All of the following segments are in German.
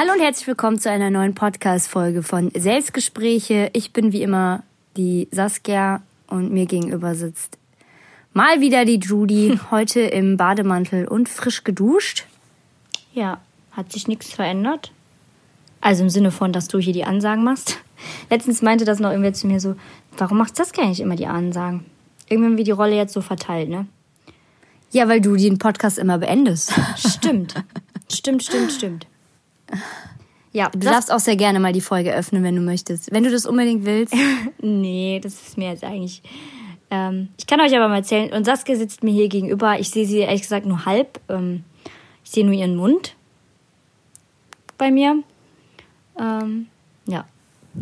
Hallo und herzlich willkommen zu einer neuen Podcast-Folge von Selbstgespräche. Ich bin wie immer die Saskia und mir gegenüber sitzt mal wieder die Judy, heute im Bademantel und frisch geduscht. Ja, hat sich nichts verändert. Also im Sinne von, dass du hier die Ansagen machst. Letztens meinte das noch irgendwer zu mir so, warum macht Saskia nicht immer die Ansagen? Irgendwann wie die Rolle jetzt so verteilt, ne? Ja, weil du den Podcast immer beendest. Stimmt. stimmt, stimmt, stimmt. Ja, du darfst auch sehr gerne mal die Folge öffnen, wenn du möchtest. Wenn du das unbedingt willst. nee, das ist mir jetzt eigentlich. Ähm, ich kann euch aber mal erzählen. Und Saskia sitzt mir hier gegenüber. Ich sehe sie ehrlich gesagt nur halb. Ähm, ich sehe nur ihren Mund bei mir. Ähm, ja,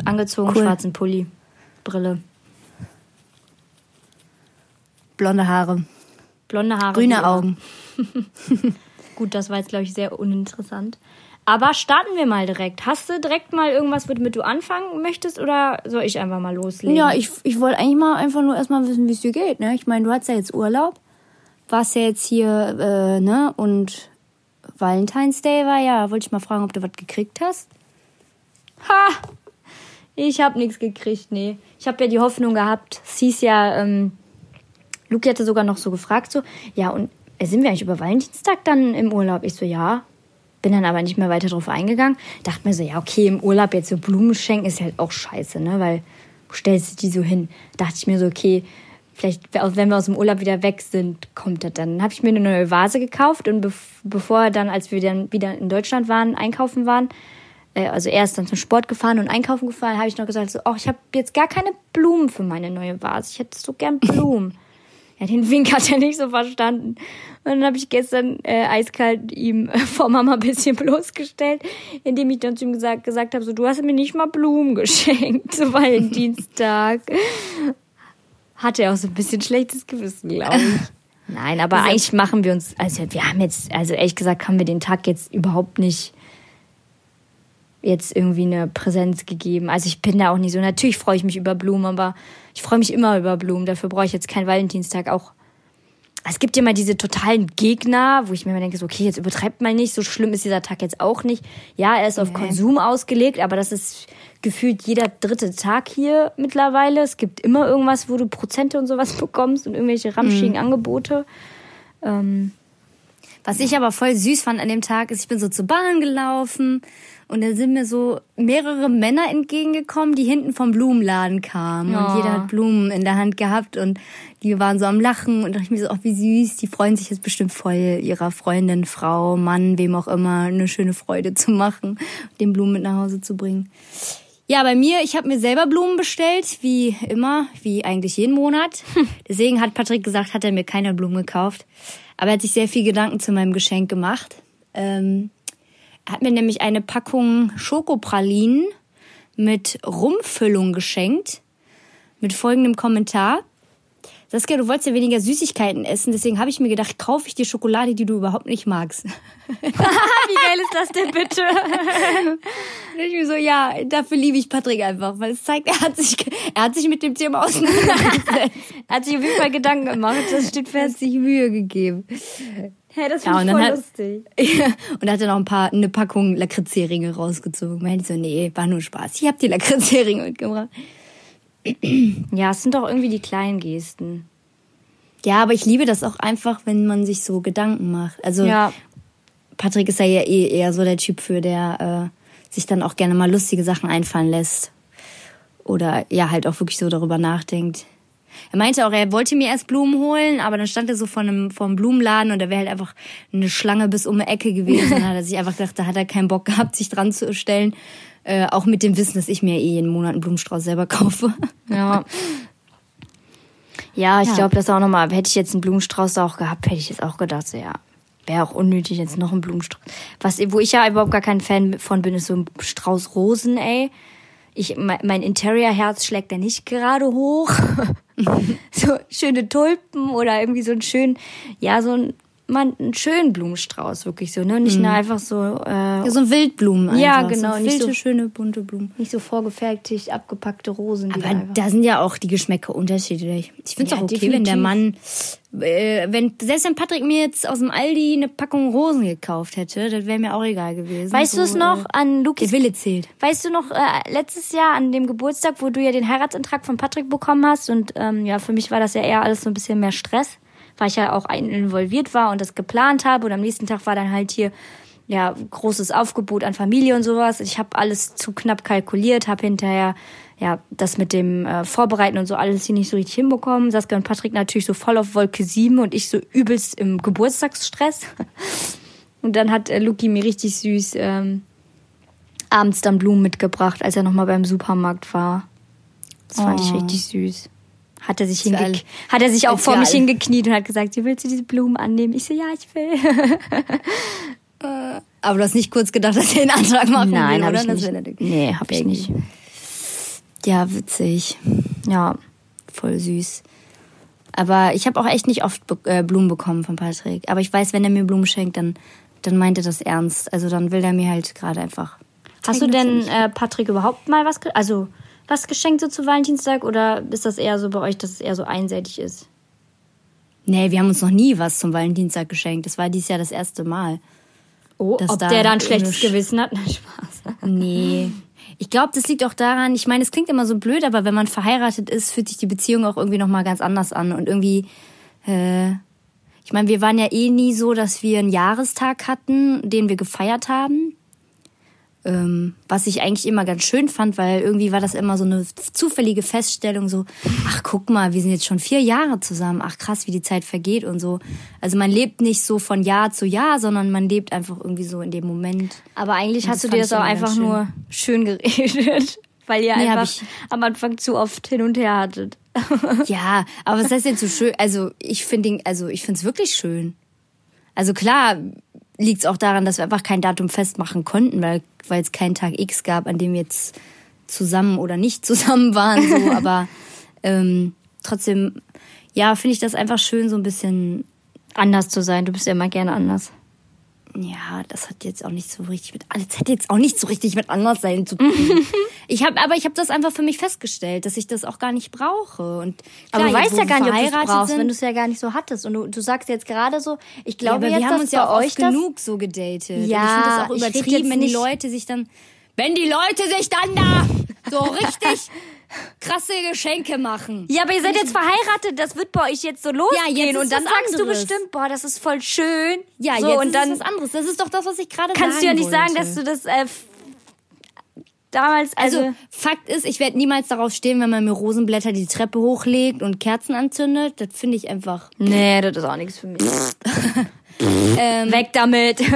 angezogen, cool. schwarzen Pulli, Brille. Blonde Haare. Blonde Haare. Grüne Augen. Gut, das war jetzt, glaube ich, sehr uninteressant. Aber starten wir mal direkt. Hast du direkt mal irgendwas, womit du anfangen möchtest oder soll ich einfach mal loslegen? Ja, ich, ich wollte eigentlich mal einfach nur erstmal wissen, wie es dir geht. Ne? Ich meine, du hast ja jetzt Urlaub, warst ja jetzt hier, äh, ne? Und Valentine's Day war ja. Wollte ich mal fragen, ob du was gekriegt hast? Ha! Ich habe nichts gekriegt, nee. Ich habe ja die Hoffnung gehabt. Es hieß ja, ähm, Luki hatte sogar noch so gefragt, so, ja, und sind wir eigentlich über Valentinstag dann im Urlaub? Ich so, ja. Bin dann aber nicht mehr weiter drauf eingegangen. Dachte mir so, ja, okay, im Urlaub jetzt so Blumen schenken ist halt auch scheiße, ne? Weil du stellst die so hin. Dachte ich mir so, okay, vielleicht, wenn wir aus dem Urlaub wieder weg sind, kommt das dann. Dann habe ich mir eine neue Vase gekauft und bevor dann, als wir dann wieder in Deutschland waren, einkaufen waren, äh, also erst dann zum Sport gefahren und einkaufen gefahren, habe ich noch gesagt, so, oh, ich habe jetzt gar keine Blumen für meine neue Vase. Ich hätte so gern Blumen. Ja, den Wink hat er nicht so verstanden. Und dann habe ich gestern äh, eiskalt ihm äh, vor Mama ein bisschen bloßgestellt, indem ich dann zu ihm gesagt, gesagt habe, so, du hast mir nicht mal Blumen geschenkt zu Valentinstag. Hatte er auch so ein bisschen schlechtes Gewissen, glaube ich. Nein, aber eigentlich machen wir uns, also wir haben jetzt, also ehrlich gesagt, haben wir den Tag jetzt überhaupt nicht jetzt irgendwie eine Präsenz gegeben. Also ich bin da auch nicht so. Natürlich freue ich mich über Blumen, aber ich freue mich immer über Blumen. Dafür brauche ich jetzt keinen Valentinstag. Auch es gibt ja mal diese totalen Gegner, wo ich mir immer denke, so, okay, jetzt übertreibt mal nicht. So schlimm ist dieser Tag jetzt auch nicht. Ja, er ist auf nee. Konsum ausgelegt, aber das ist gefühlt jeder dritte Tag hier mittlerweile. Es gibt immer irgendwas, wo du Prozente und sowas bekommst und irgendwelche ramschigen mhm. Angebote. Ähm, was ich aber voll süß fand an dem Tag, ist, ich bin so zur Bahn gelaufen und da sind mir so mehrere Männer entgegengekommen, die hinten vom Blumenladen kamen. Oh. Und jeder hat Blumen in der Hand gehabt und die waren so am Lachen und dachte ich mir so, ach wie süß, die freuen sich jetzt bestimmt voll, ihrer Freundin, Frau, Mann, wem auch immer, eine schöne Freude zu machen, den Blumen mit nach Hause zu bringen. Ja, bei mir, ich habe mir selber Blumen bestellt, wie immer, wie eigentlich jeden Monat. Deswegen hat Patrick gesagt, hat er mir keine Blumen gekauft. Aber er hat sich sehr viel Gedanken zu meinem Geschenk gemacht. Ähm, hat mir nämlich eine Packung Schokopralinen mit Rumfüllung geschenkt. Mit folgendem Kommentar. Saskia, du wolltest ja weniger Süßigkeiten essen, deswegen habe ich mir gedacht, kaufe ich dir Schokolade, die du überhaupt nicht magst. Wie geil ist das denn bitte? Und ich mir so, ja, dafür liebe ich Patrick einfach, weil es zeigt, er hat sich, er hat sich mit dem Thema auseinandergesetzt. er hat sich auf jeden Fall Gedanken gemacht, das steht fest. Er hat sich Mühe gegeben. Hey, das finde ja, ich voll hat, lustig. Ja, und hat dann auch ein paar, eine Packung Lakritzheringe rausgezogen. Meinte so, nee, war nur Spaß. Ich hab die Lakritzheringe mitgebracht. Ja, es sind doch irgendwie die kleinen Gesten. Ja, aber ich liebe das auch einfach, wenn man sich so Gedanken macht. Also ja. Patrick ist ja eh eher so der Typ für, der äh, sich dann auch gerne mal lustige Sachen einfallen lässt. Oder ja, halt auch wirklich so darüber nachdenkt. Er meinte auch, er wollte mir erst Blumen holen, aber dann stand er so vor einem, vor einem Blumenladen und da wäre halt einfach eine Schlange bis um die Ecke gewesen. dann hat er sich einfach gedacht, da hat er keinen Bock gehabt, sich dran zu stellen. Äh, auch mit dem Wissen, dass ich mir eh jeden Monat einen Blumenstrauß selber kaufe. Ja. Ja, ich ja. glaube, das auch nochmal, hätte ich jetzt einen Blumenstrauß auch gehabt, hätte ich jetzt auch gedacht, so, ja, wäre auch unnötig jetzt noch einen Blumenstrauß. Was, wo ich ja überhaupt gar kein Fan von bin, ist so ein Strauß Rosen, ey. Ich, mein Interior-Herz schlägt da nicht gerade hoch. so schöne Tulpen oder irgendwie so ein schön, ja, so ein mal einen schönen Blumenstrauß, wirklich so, ne? Nicht Mhm. nur einfach so, äh, so ein Wildblumen einfach. Ja, genau, So nicht wilde, so- schöne, bunte Blumen. nicht so vorgefertigt, abgepackte Rosen. Da Aber einfach- da sind ja auch die Geschmäcker unterschiedlich. Ich finde es Ja, auch okay, wenn der Mann, äh, wenn, selbst wenn Patrick mir jetzt aus dem Aldi eine Packung Rosen gekauft hätte, das wäre mir auch egal gewesen. Weißt du es So, noch Äh, an Lukis der Wille zählt. Weißt du noch, äh, letztes Jahr an dem Geburtstag, wo du ja den Heiratsantrag von Patrick bekommen hast und ähm, ja, für mich war das ja eher alles so ein bisschen mehr Stress, weil ich ja auch involviert war und das geplant habe und am nächsten Tag war dann halt hier ja großes Aufgebot an Familie und sowas. Ich habe alles zu knapp kalkuliert, habe hinterher ja das mit dem äh, Vorbereiten und so alles hier nicht so richtig hinbekommen. Saskia und Patrick natürlich so voll auf Wolke 7 und ich so übelst im Geburtstagsstress. Und dann hat äh, Luki mir richtig süß ähm, abends dann Blumen mitgebracht, als er nochmal beim Supermarkt war. Das fand ich Oh. richtig süß. Hat er sich, hinge hat er sich auch vor mich hingekniet und hat gesagt, "Sie, willst du diese Blumen annehmen? Ich so, ja, ich will. Aber du hast nicht kurz gedacht, dass er den Antrag machen will, hab oder? ich Das nicht. Nee, hab ich nicht. Ja, witzig. Ja. Voll süß. Aber ich habe auch echt nicht oft be äh, Blumen bekommen von Patrick. Aber ich weiß, wenn er mir Blumen schenkt, dann, dann meint er das ernst. Also dann will er mir halt gerade einfach. Hast du denn äh, Patrick überhaupt mal was, also was geschenkt so zu Valentinstag oder ist das eher so bei euch, dass es eher so einseitig ist? Nee, wir haben uns noch nie was zum Valentinstag geschenkt. Das war dieses Jahr das erste Mal. Oh, Dass ob da der da ein schlechtes Gewissen hat? Na, Spaß. Nee. Ich glaube, das liegt auch daran, ich meine, es klingt immer so blöd, aber wenn man verheiratet ist, fühlt sich die Beziehung auch irgendwie nochmal ganz anders an. Und irgendwie, äh, ich meine, wir waren ja eh nie so, dass wir einen Jahrestag hatten, den wir gefeiert haben. Ähm, was ich eigentlich immer ganz schön fand, weil irgendwie war das immer so eine zufällige Feststellung, so, ach guck mal, wir sind jetzt schon vier Jahre zusammen, ach krass, wie die Zeit vergeht und so. Also man lebt nicht so von Jahr zu Jahr, sondern man lebt einfach irgendwie so in dem Moment. Aber eigentlich Und hast du dir das auch einfach schön. nur schön geredet, weil ihr Nee, einfach ich- am Anfang zu oft hin und her hattet. Ja, aber was heißt denn so schön? Also ich finde, also ich finde es wirklich schön. Also klar liegt es auch daran, dass wir einfach kein Datum festmachen konnten, weil weil es keinen Tag X gab, an dem wir jetzt zusammen oder nicht zusammen waren. So, aber ähm, trotzdem, ja, finde ich das einfach schön, so ein bisschen. Anders zu sein, du bist ja immer gerne anders. Ja, das hat jetzt auch nicht so richtig mit. Das hat jetzt auch nicht so richtig mit Anderssein zu tun. ich habe, aber ich habe das einfach für mich festgestellt, dass ich das auch gar nicht brauche. Und Aber klar, du jetzt, weißt ja gar nicht, ob du brauchst, sind- wenn du es ja gar nicht so hattest. Und du, du sagst jetzt gerade so, ich Ja, glaube aber jetzt, wir haben uns ja auch euch genug so gedatet. Ja, Und ich finde das auch übertrieben, wenn die Leute sich dann, wenn die Leute sich dann da so richtig krasse Geschenke machen. Ja, aber ihr seid jetzt verheiratet, das wird bei euch jetzt so losgehen. Ja, jetzt und dann sagst anderes. du bestimmt, boah, das ist voll schön. Ja, so, jetzt und ist dann was anderes. Das ist doch das, was ich gerade sagen kannst du ja nicht sagen, wollte. dass du das äh, damals, also, Also, Fakt ist, ich werde niemals darauf stehen, wenn man mir Rosenblätter die Treppe hochlegt und Kerzen anzündet. Das finde ich einfach. nee, das ist auch nichts für mich. Ähm, Weg damit.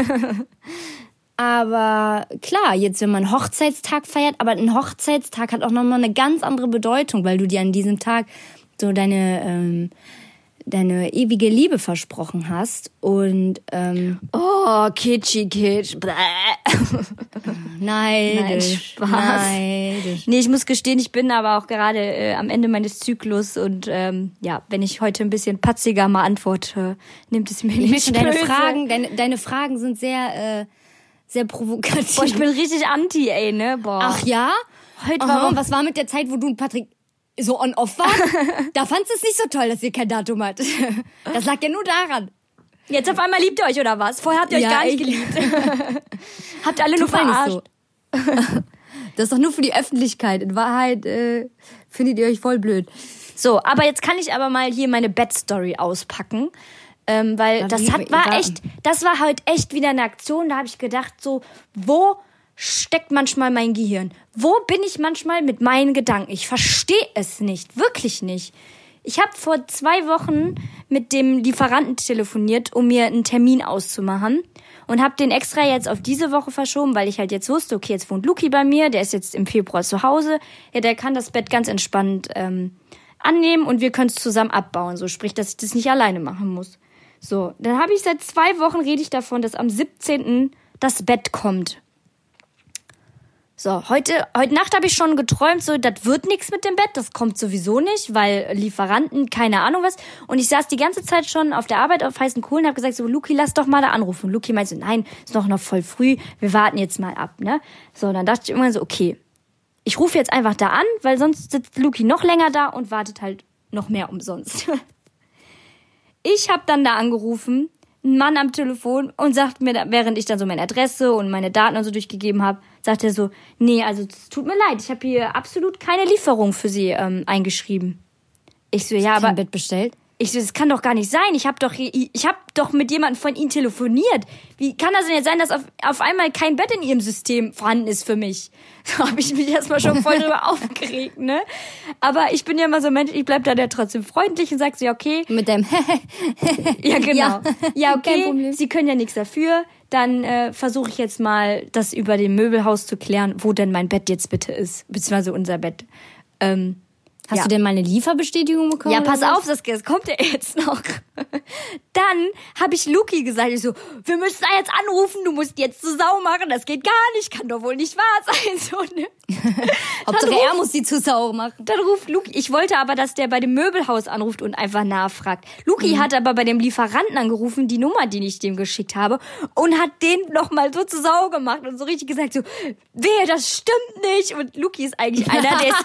Aber klar, jetzt wenn man Hochzeitstag feiert, aber ein Hochzeitstag hat auch nochmal eine ganz andere Bedeutung, weil du dir an diesem Tag so deine, ähm, deine ewige Liebe versprochen hast. Und ähm, oh, kitschy kitsch. Bäh. neidisch. Spaß. Neidisch. Nee, ich muss gestehen, ich bin aber auch gerade äh, am Ende meines Zyklus und ähm, ja, wenn ich heute ein bisschen patziger mal antworte, nimmt es mir Ich nicht deine. Fragen, deine, deine Fragen sind sehr, äh, sehr provokativ. Boah, ich bin richtig anti, ey, ne? Boah. Ach ja? Heute Aha, warum? was war mit der Zeit, wo du und Patrick so on-off waren? da fandst du es nicht so toll, dass ihr kein Datum hattet. Das lag ja nur daran. Jetzt auf einmal liebt ihr euch oder was? Vorher habt ihr euch Ja, gar nicht ich- geliebt. habt ihr alle nur verarscht. so. Das ist doch nur für die Öffentlichkeit. In Wahrheit äh, findet ihr euch voll blöd. So, aber jetzt kann ich aber mal hier meine Bad-Story auspacken. Ähm, weil das hat, war echt, das war halt echt wieder eine Aktion, da habe ich gedacht, so, wo steckt manchmal mein Gehirn? Wo bin ich manchmal mit meinen Gedanken? Ich verstehe es nicht, wirklich nicht. Ich habe vor zwei Wochen mit dem Lieferanten telefoniert, um mir einen Termin auszumachen und habe den extra jetzt auf diese Woche verschoben, weil ich halt jetzt wusste, okay, jetzt wohnt Luki bei mir, der ist jetzt im Februar zu Hause, ja, der kann das Bett ganz entspannt ähm, annehmen und wir können es zusammen abbauen, so sprich, dass ich das nicht alleine machen muss. So, dann habe ich seit zwei Wochen rede ich davon, dass am 17. das Bett kommt. So, heute, heute Nacht habe ich schon geträumt, so, das wird nichts mit dem Bett, das kommt sowieso nicht, weil Lieferanten, keine Ahnung was. Und ich saß die ganze Zeit schon auf der Arbeit auf heißen Kohlen und habe gesagt, so, Luki, lass doch mal da anrufen. Und Luki meinte so, nein, ist doch noch voll früh, wir warten jetzt mal ab, ne? So, dann dachte ich irgendwann so, okay, ich rufe jetzt einfach da an, weil sonst sitzt Luki noch länger da und wartet halt noch mehr umsonst. ich habe dann da angerufen, ein Mann am Telefon und sagt mir, während ich dann so meine Adresse und meine Daten und so durchgegeben habe, sagt er so, nee, also es tut mir leid, ich habe hier absolut keine Lieferung für Sie ähm, eingeschrieben. Ich so, ja, aber Bett bestellt. Ich so, das kann doch gar nicht sein. Ich habe doch, ich habe doch mit jemandem von Ihnen telefoniert. Wie kann das denn jetzt sein, dass auf, auf einmal kein Bett in Ihrem System vorhanden ist für mich? So habe ich mich erstmal schon voll drüber aufgeregt, ne? Aber ich bin ja immer so Mensch, ich bleib da ja trotzdem freundlich und sag so, ja, okay. Mit dem Ja, genau. Ja. Ja, okay. Sie können ja nichts dafür. Dann äh, versuche ich jetzt mal, das über dem Möbelhaus zu klären, wo denn mein Bett jetzt bitte ist. Beziehungsweise unser Bett. Ähm, Hast Ja. du denn mal eine Lieferbestätigung bekommen? Ja, pass auf, das, das kommt ja jetzt noch. Dann habe ich Luki gesagt, ich so, wir müssen da jetzt anrufen, du musst jetzt zur Sau machen, das geht gar nicht, kann doch wohl nicht wahr sein. So, ne? Hauptsache Dann er muss die zu Sau machen. Dann ruft Luki, ich wollte aber, dass der bei dem Möbelhaus anruft und einfach nachfragt. Luki Mhm. hat aber bei dem Lieferanten angerufen, die Nummer, die ich dem geschickt habe, und hat den nochmal so zur Sau gemacht und so richtig gesagt, so, wehe, das stimmt nicht. Und Luki ist eigentlich einer, der ist,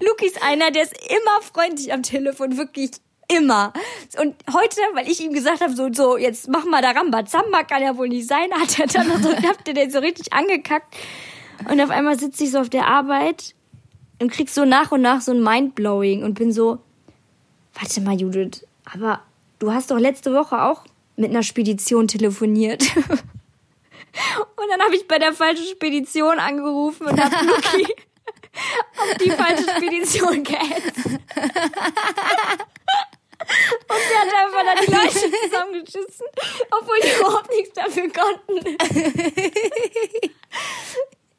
Luki ist einer, der ist immer freundlich am Telefon, wirklich immer. Und heute, weil ich ihm gesagt habe, so, so, jetzt mach mal da Rambazamba, kann ja wohl nicht sein, hat er dann noch so, habt ihr den so richtig angekackt. Und auf einmal sitze ich so auf der Arbeit und krieg so nach und nach so ein Mindblowing und bin so, warte mal, Judith, aber du hast doch letzte Woche auch mit einer Spedition telefoniert. Und dann habe ich bei der falschen Spedition angerufen und habe Luki auf die falsche Spedition gehetzt. Und der hat einfach dann die Leute zusammengeschissen, obwohl die überhaupt nichts dafür konnten.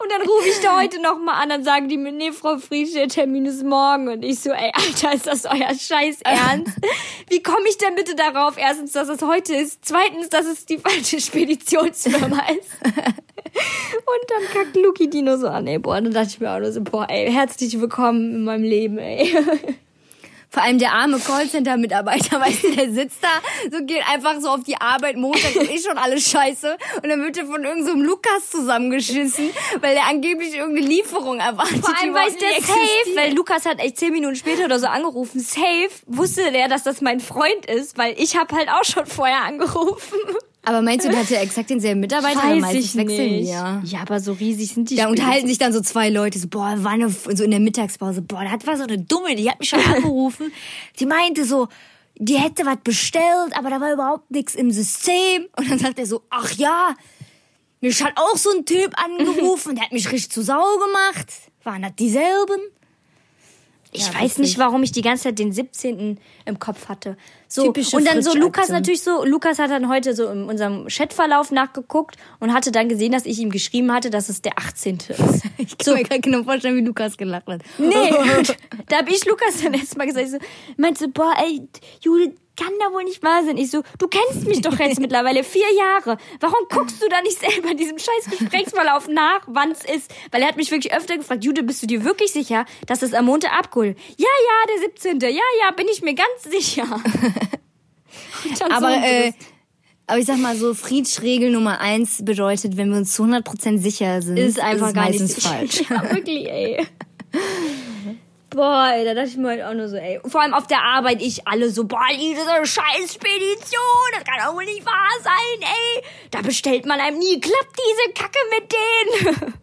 Und dann rufe ich da heute nochmal an, dann sagen die mir, nee, Frau Friedrich, der Termin ist morgen. Und ich so, ey, Alter, ist das euer Scheiß Ernst? Wie komme ich denn bitte darauf? Erstens, dass es heute ist. Zweitens, dass es die falsche Speditionsfirma ist. Und dann kackt Luki Dino so an, ey, boah. Und dann dachte ich mir auch nur so, boah, ey, herzlich willkommen in meinem Leben, ey. Vor allem der arme Callcenter-Mitarbeiter, weißt du, der sitzt da, so geht einfach so auf die Arbeit, Montag und ist schon alles scheiße. Und dann wird er von irgendeinem so Lukas zusammengeschissen, weil der angeblich irgendeine Lieferung erwartet. Vor allem weiß der safe, weil Lukas hat echt zehn Minuten später oder so angerufen. Safe wusste der, dass das mein Freund ist, weil ich habe halt auch schon vorher angerufen. Aber meinst du, der hatte exakt denselben Mitarbeiter? Weil meistens wechseln die, Ja. Ja, aber so riesig sind die Da unterhalten sich dann so zwei Leute, so, boah, war eine, so in der Mittagspause, boah, da war so eine Dumme, die hat mich schon angerufen. Die meinte so, die hätte was bestellt, aber da war überhaupt nichts im System. Und dann sagt er so, ach ja, mich hat auch so ein Typ angerufen, der hat mich richtig zu Sau gemacht. Waren das dieselben? Ich Ja, weiß nicht, warum ich die ganze Zeit den 17. im Kopf hatte. So Typische und dann so. Lukas natürlich so Lukas hat dann heute so in unserem Chatverlauf nachgeguckt und hatte dann gesehen, dass ich ihm geschrieben hatte, dass es der 18. ist. Ich kann mir gar genau vorstellen, wie Lukas gelacht hat. Nee, da hab ich Lukas dann erstmal gesagt, ich so, meinte so, boah, ey, Judith, kann da wohl nicht wahr sein. Ich so, du kennst mich doch jetzt mittlerweile vier Jahre. Warum guckst du da nicht selber diesem scheiß Gesprächsverlauf nach, wann es ist? Weil er hat mich wirklich öfter gefragt, Judith, bist du dir wirklich sicher, dass es am Montag abgeholt? Ja, ja, der 17. Ja, ja, bin ich mir ganz sicher. Aber, so, äh, aber ich sag mal so, Friedsch-Regel Nummer eins bedeutet, wenn wir uns zu 100% sicher sind, ist einfach es gar nicht falsch. Ja, wirklich, ey. Boah, ey, da dachte ich mir halt auch nur so, ey. Vor allem auf der Arbeit, ich alle so, boah, diese scheiß Spedition, das kann doch wohl nicht wahr sein, ey. Da bestellt man einem nie, klappt diese Kacke mit denen.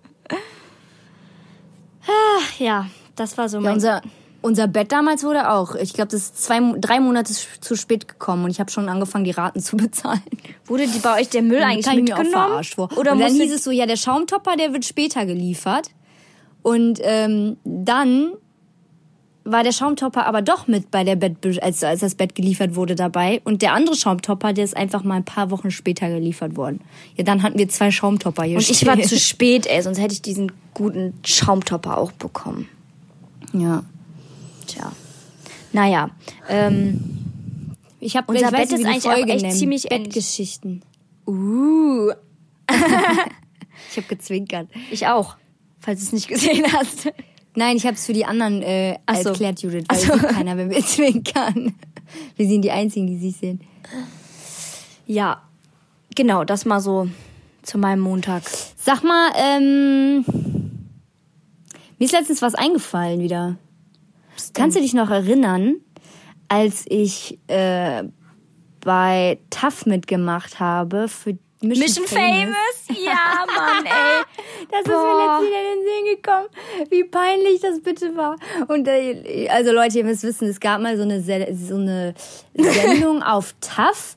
Ach, ja, das war so Ja, mein... unser, unser Bett damals wurde auch, ich glaube, das ist zwei, drei Monate zu spät gekommen und ich habe schon angefangen, die Raten zu bezahlen. Wurde die bei euch der Müll eigentlich Kam ich mir auch mitgenommen? verarscht vor. Oder und dann hieß es so, ja, der Schaumtopper, der wird später geliefert. Und ähm, dann war der Schaumtopper aber doch mit bei der Bett, als, als das Bett geliefert wurde dabei. Und der andere Schaumtopper, der ist einfach mal ein paar Wochen später geliefert worden. Ja, dann hatten wir zwei Schaumtopper hier Und ich war stehen. zu spät, ey, sonst hätte ich diesen guten Schaumtopper auch bekommen. Ja. Tja. Naja, ähm, Ich habe Unser ich weiß Bett nicht, ist eigentlich auch Folge echt nennen. ziemlich. Bettgeschichten. uh, Ich Ich habe gezwinkert. Ich auch, falls du es nicht gesehen hast. Nein, ich habe es für die anderen äh, so. erklärt, Judith, weil so. keiner, wenn wir zwinkern. Wir sind die Einzigen, die sich sehen. Ja, genau, das mal so zu meinem Montag. Sag mal, ähm, mir ist letztens was eingefallen wieder. Kannst du dich noch erinnern, als ich äh, bei TAF mitgemacht habe für Mission, Mission Famous? Ja, Mann, ey. Das ist Boah. mir letztens wieder in den Sinn gekommen, wie peinlich das bitte war. Und äh, also Leute, ihr müsst wissen, es gab mal so eine so eine Sendung auf TAF.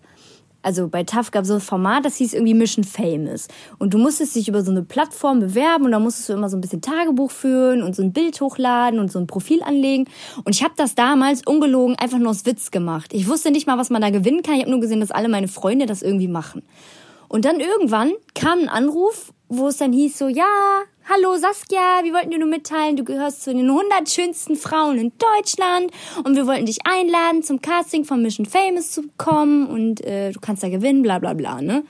Also bei TAF gab es so ein Format, das hieß irgendwie Mission Famous. Und du musstest dich über so eine Plattform bewerben und da musstest du immer so ein bisschen Tagebuch führen und so ein Bild hochladen und so ein Profil anlegen. Und ich habe das damals ungelogen einfach nur aus Witz gemacht. Ich wusste nicht mal, was man da gewinnen kann. Ich habe nur gesehen, dass alle meine Freunde das irgendwie machen. Und dann irgendwann kam ein Anruf, wo es dann hieß so, ja, hallo Saskia, wir wollten dir nur mitteilen, du gehörst zu den 100 schönsten Frauen in Deutschland und wir wollten dich einladen, zum Casting von Mission Famous zu kommen und äh, du kannst da gewinnen, bla bla bla, ne?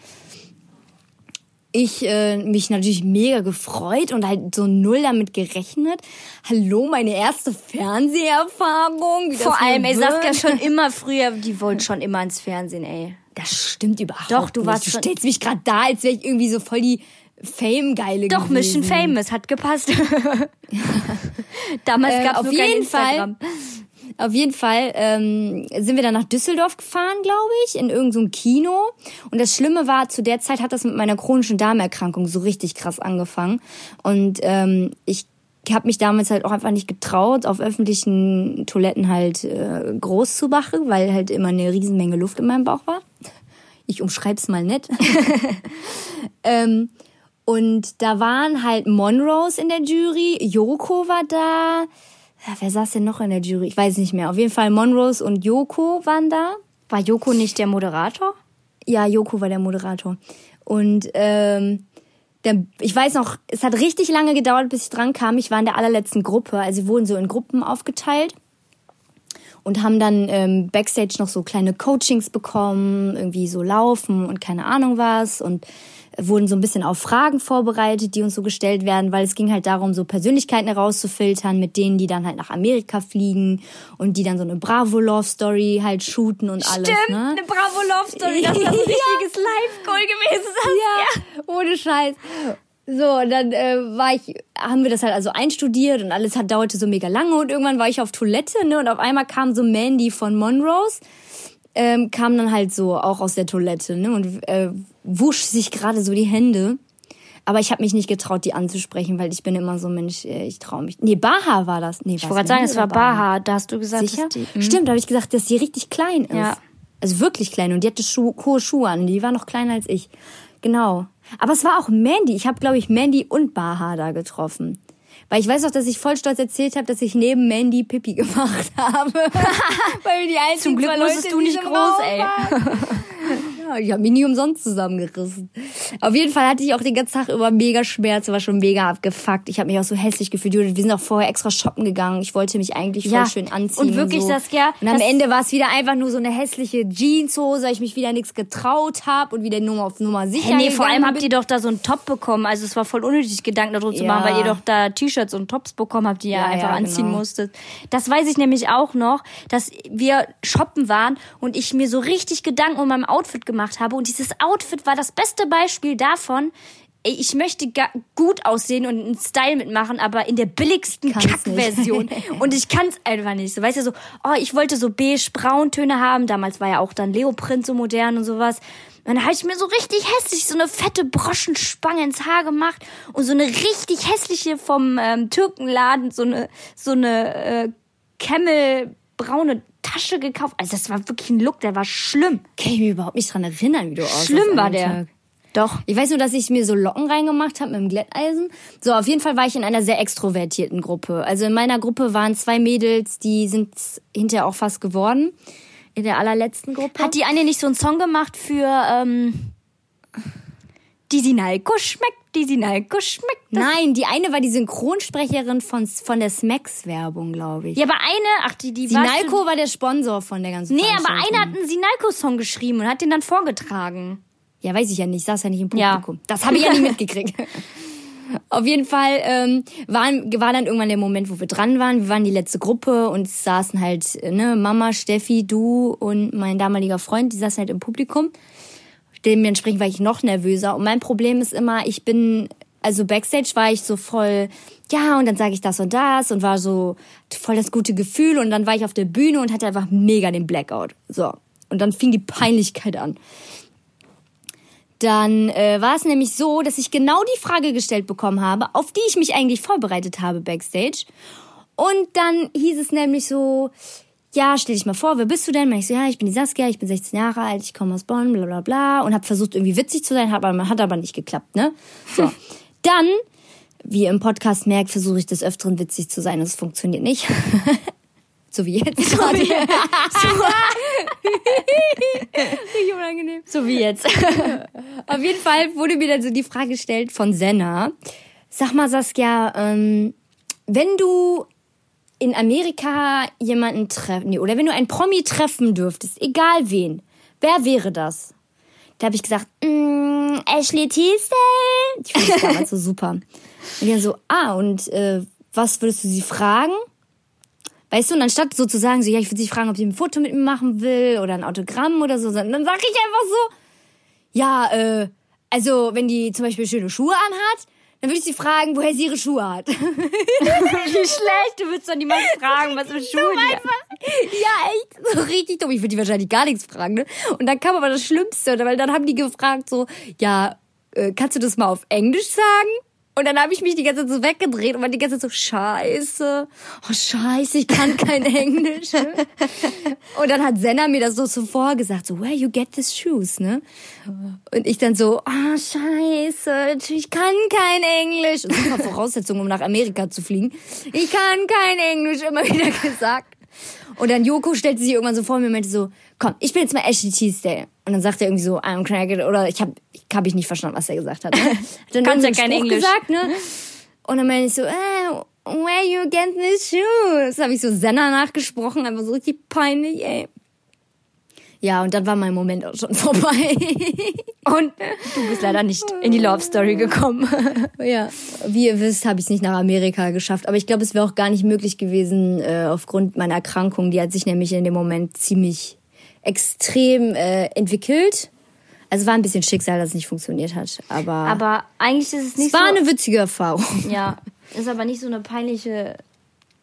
Ich äh, mich natürlich mega gefreut und halt so null damit gerechnet. Hallo, meine erste Fernseherfahrung. Vor allem, ey. Saskia schon immer früher, die wollte schon immer ins Fernsehen, ey. Das stimmt überhaupt Doch, du nicht. warst Du schon- stellst mich gerade da, als wäre ich irgendwie so voll die Fame-Geile Doch, gewesen. Mission Famous hat gepasst. Damals Äh, gab es auf nur kein jeden Instagram. Auf jeden Fall ähm, sind wir dann nach Düsseldorf gefahren, glaube ich, in irgendein so ein Kino. Und das Schlimme war, zu der Zeit hat das mit meiner chronischen Darmerkrankung so richtig krass angefangen. Und ähm, ich habe mich damals halt auch einfach nicht getraut, auf öffentlichen Toiletten halt äh, groß zu machen, weil halt immer eine Riesenmenge Luft in meinem Bauch war. Ich umschreib's mal nett. ähm, und da waren halt Monrose in der Jury, Yoko war da. Wer saß denn noch in der Jury? Ich weiß nicht mehr. Auf jeden Fall Monrose und Yoko waren da. War Joko nicht der Moderator? Ja, Yoko war der Moderator. Und ähm, der, ich weiß noch, es hat richtig lange gedauert, bis ich dran kam. Ich war in der allerletzten Gruppe. Also wurden so in Gruppen aufgeteilt und haben dann ähm, backstage noch so kleine Coachings bekommen, irgendwie so laufen und keine Ahnung was und wurden so ein bisschen auf Fragen vorbereitet, die uns so gestellt werden, weil es ging halt darum, so Persönlichkeiten herauszufiltern, mit denen, die dann halt nach Amerika fliegen und die dann so eine Bravo-Love-Story halt shooten und alles. Stimmt, ne? eine Bravo Love Story, das so ein Ja. richtiges Live-Goal gewesen. Saskia. Ja, ohne Scheiß. So, und dann äh, war ich, haben wir das halt also einstudiert und alles hat dauerte so mega lange und irgendwann war ich auf Toilette, ne? Und auf einmal kam so Mandy von Monrose, ähm, kam dann halt so auch aus der Toilette, ne? Und äh, wusch sich gerade so die Hände. Aber ich habe mich nicht getraut, die anzusprechen, weil ich bin immer so, Mensch, äh, ich traue mich. Nee, Baha war das. Nee, Ich wollte gerade sagen, es war Baha. Da hast du gesagt, Sicher? dass die, Mhm. Stimmt, da habe ich gesagt, dass die richtig klein ist. Ja. Also wirklich klein. Und die hatte Schuh, hohe Schuhe an. Die war noch kleiner als ich. Genau. Aber es war auch Mandy. Ich habe, glaube ich, Mandy und Baha da getroffen. Weil ich weiß auch, dass ich voll stolz erzählt habe, dass ich neben Mandy Pipi gemacht habe. Weil wir die einzigen Zum Glück musstest Leute du nicht groß, ey. Ja, ich habe mich nie umsonst zusammengerissen. Auf jeden Fall hatte ich auch den ganzen Tag über mega Schmerzen, war schon mega abgefuckt. Ich habe mich auch so hässlich gefühlt. Wir sind auch vorher extra shoppen gegangen. Ich wollte mich eigentlich voll Ja. schön anziehen. Und wirklich, so. Saskia, Und am das- Ende war es wieder einfach nur so eine hässliche Jeanshose, weil ich mich wieder nichts getraut habe und wieder nur auf Nummer sicher Hey, nee, vor allem gegangen habt ihr doch da so einen Top bekommen. Also es war voll unnötig, Gedanken zu Ja. machen, weil ihr doch da T-Shirts und Tops bekommen habt, die ihr Ja, einfach ja, anziehen genau. musstet. Das weiß ich nämlich auch noch, dass wir shoppen waren und ich mir so richtig Gedanken um mein Outfit gemacht habe. Und dieses Outfit war das beste Beispiel davon, ich möchte gut aussehen und einen Style mitmachen, aber in der billigsten Kackversion. und ich kann's einfach nicht. So, weißt du, so, oh, ich wollte so beige-brauntöne haben. Damals war ja auch dann Leoprint so modern und sowas. Und dann habe ich mir so richtig hässlich so eine fette Broschenspange ins Haar gemacht und so eine richtig hässliche vom ähm, Türkenladen, so eine, so eine äh, Camel-braune Tasche gekauft. Also das war wirklich ein Look, der war schlimm. Kann ich mich überhaupt nicht dran erinnern, wie du aussahst. Schlimm war der. Tag. Doch. Ich weiß nur, dass ich mir so Locken reingemacht habe mit dem Glätteisen. So, auf jeden Fall war ich in einer sehr extrovertierten Gruppe. Also in meiner Gruppe waren zwei Mädels, die sind hinterher auch fast geworden. In der allerletzten Gruppe. Hat die eine nicht so einen Song gemacht für ähm, Die Sinalko schmeckt, die Sinalko schmeckt. Nein, die eine war die Synchronsprecherin von, von der Smacks-Werbung, glaube ich. Ja, aber eine, ach, die, die war. Sinalco war der Sponsor von der ganzen Nee, aber einer hat einen Sinalko-Song geschrieben und hat den dann vorgetragen. Ja, weiß ich ja nicht, saß ja nicht im Ja. Publikum. Das habe ich ja nicht mitgekriegt. Auf jeden Fall ähm, war, war dann irgendwann der Moment, wo wir dran waren. Wir waren die letzte Gruppe und saßen halt ne, Mama, Steffi, du und mein damaliger Freund, die saßen halt im Publikum. Dementsprechend war ich noch nervöser. Und mein Problem ist immer, ich bin, also Backstage war ich so voll, ja, und dann sage ich das und das und war so voll das gute Gefühl. Und dann war ich auf der Bühne und hatte einfach mega den Blackout. So. Und dann fing die Peinlichkeit an. Dann äh, war es nämlich so, dass ich genau die Frage gestellt bekommen habe, auf die ich mich eigentlich vorbereitet habe backstage. Und dann hieß es nämlich so, ja, stell dich mal vor, wer bist du denn? Und ich so, ja, ich bin die Saskia, ich bin 16 Jahre alt, ich komme aus Bonn, bla bla bla. Und habe versucht, irgendwie witzig zu sein, hat aber, hat aber nicht geklappt, ne? So. dann, wie ihr im Podcast merkt, versuche ich des Öfteren witzig zu sein. Das funktioniert nicht. So wie jetzt. So wie, so. Richtig unangenehm. So wie jetzt. Auf jeden Fall wurde mir dann so die Frage gestellt von Senna. Sag mal, Saskia, ähm, wenn du in Amerika jemanden treffen, nee, oder wenn du einen Promi treffen dürftest, egal wen, wer wäre das? Da habe ich gesagt, mm, Ashley Tisdale. Ich fand das damals so super. Und die dann so, ah, und äh, was würdest du sie fragen? Weißt du, und anstatt so zu sagen, so, ja, ich würde sie fragen, ob sie ein Foto mit mir machen will oder ein Autogramm oder so, dann sage ich einfach so, ja, äh, also, wenn die zum Beispiel schöne Schuhe anhat, dann würde ich sie fragen, woher sie ihre Schuhe hat. Wie schlecht, du würdest doch niemand fragen, was für Schuhe die hat. Ja, echt, so richtig dumm. Ich würde die wahrscheinlich gar nichts fragen, ne? Und dann kam aber das Schlimmste, weil dann haben die gefragt so, ja, äh, kannst du das mal auf Englisch sagen? Und dann habe ich mich die ganze Zeit so weggedreht und war die ganze Zeit so, scheiße, oh scheiße, ich kann kein Englisch. und dann hat Senna mir das so zuvor gesagt, so, where you get these shoes, ne? Und ich dann so, ah, oh, scheiße, ich kann kein Englisch. Super Voraussetzung, um nach Amerika zu fliegen. Ich kann kein Englisch, immer wieder gesagt. Und dann Joko stellte sich irgendwann so vor mir und meinte so, komm, ich bin jetzt mal Ashley Tisdale. Und dann sagt er irgendwie so, I'm cracked, oder ich habe hab ich nicht verstanden, was er gesagt hat. Ne? hat dann Kannst ja kein Englisch. Gesagt, ne? Und dann meinte ich so, eh, where you get these shoes? Habe ich so Senna nachgesprochen, einfach so richtig peinlich, ey. Ja, und dann war mein Moment auch schon vorbei. und du bist leider nicht in die Love Story gekommen. ja, wie ihr wisst, habe ich es nicht nach Amerika geschafft. Aber ich glaube, es wäre auch gar nicht möglich gewesen äh, aufgrund meiner Erkrankung. Die hat sich nämlich in dem Moment ziemlich extrem äh, entwickelt. Also war ein bisschen Schicksal, dass es nicht funktioniert hat. Aber, aber eigentlich ist es nicht es war so, eine witzige Erfahrung. Ja, ist aber nicht so eine peinliche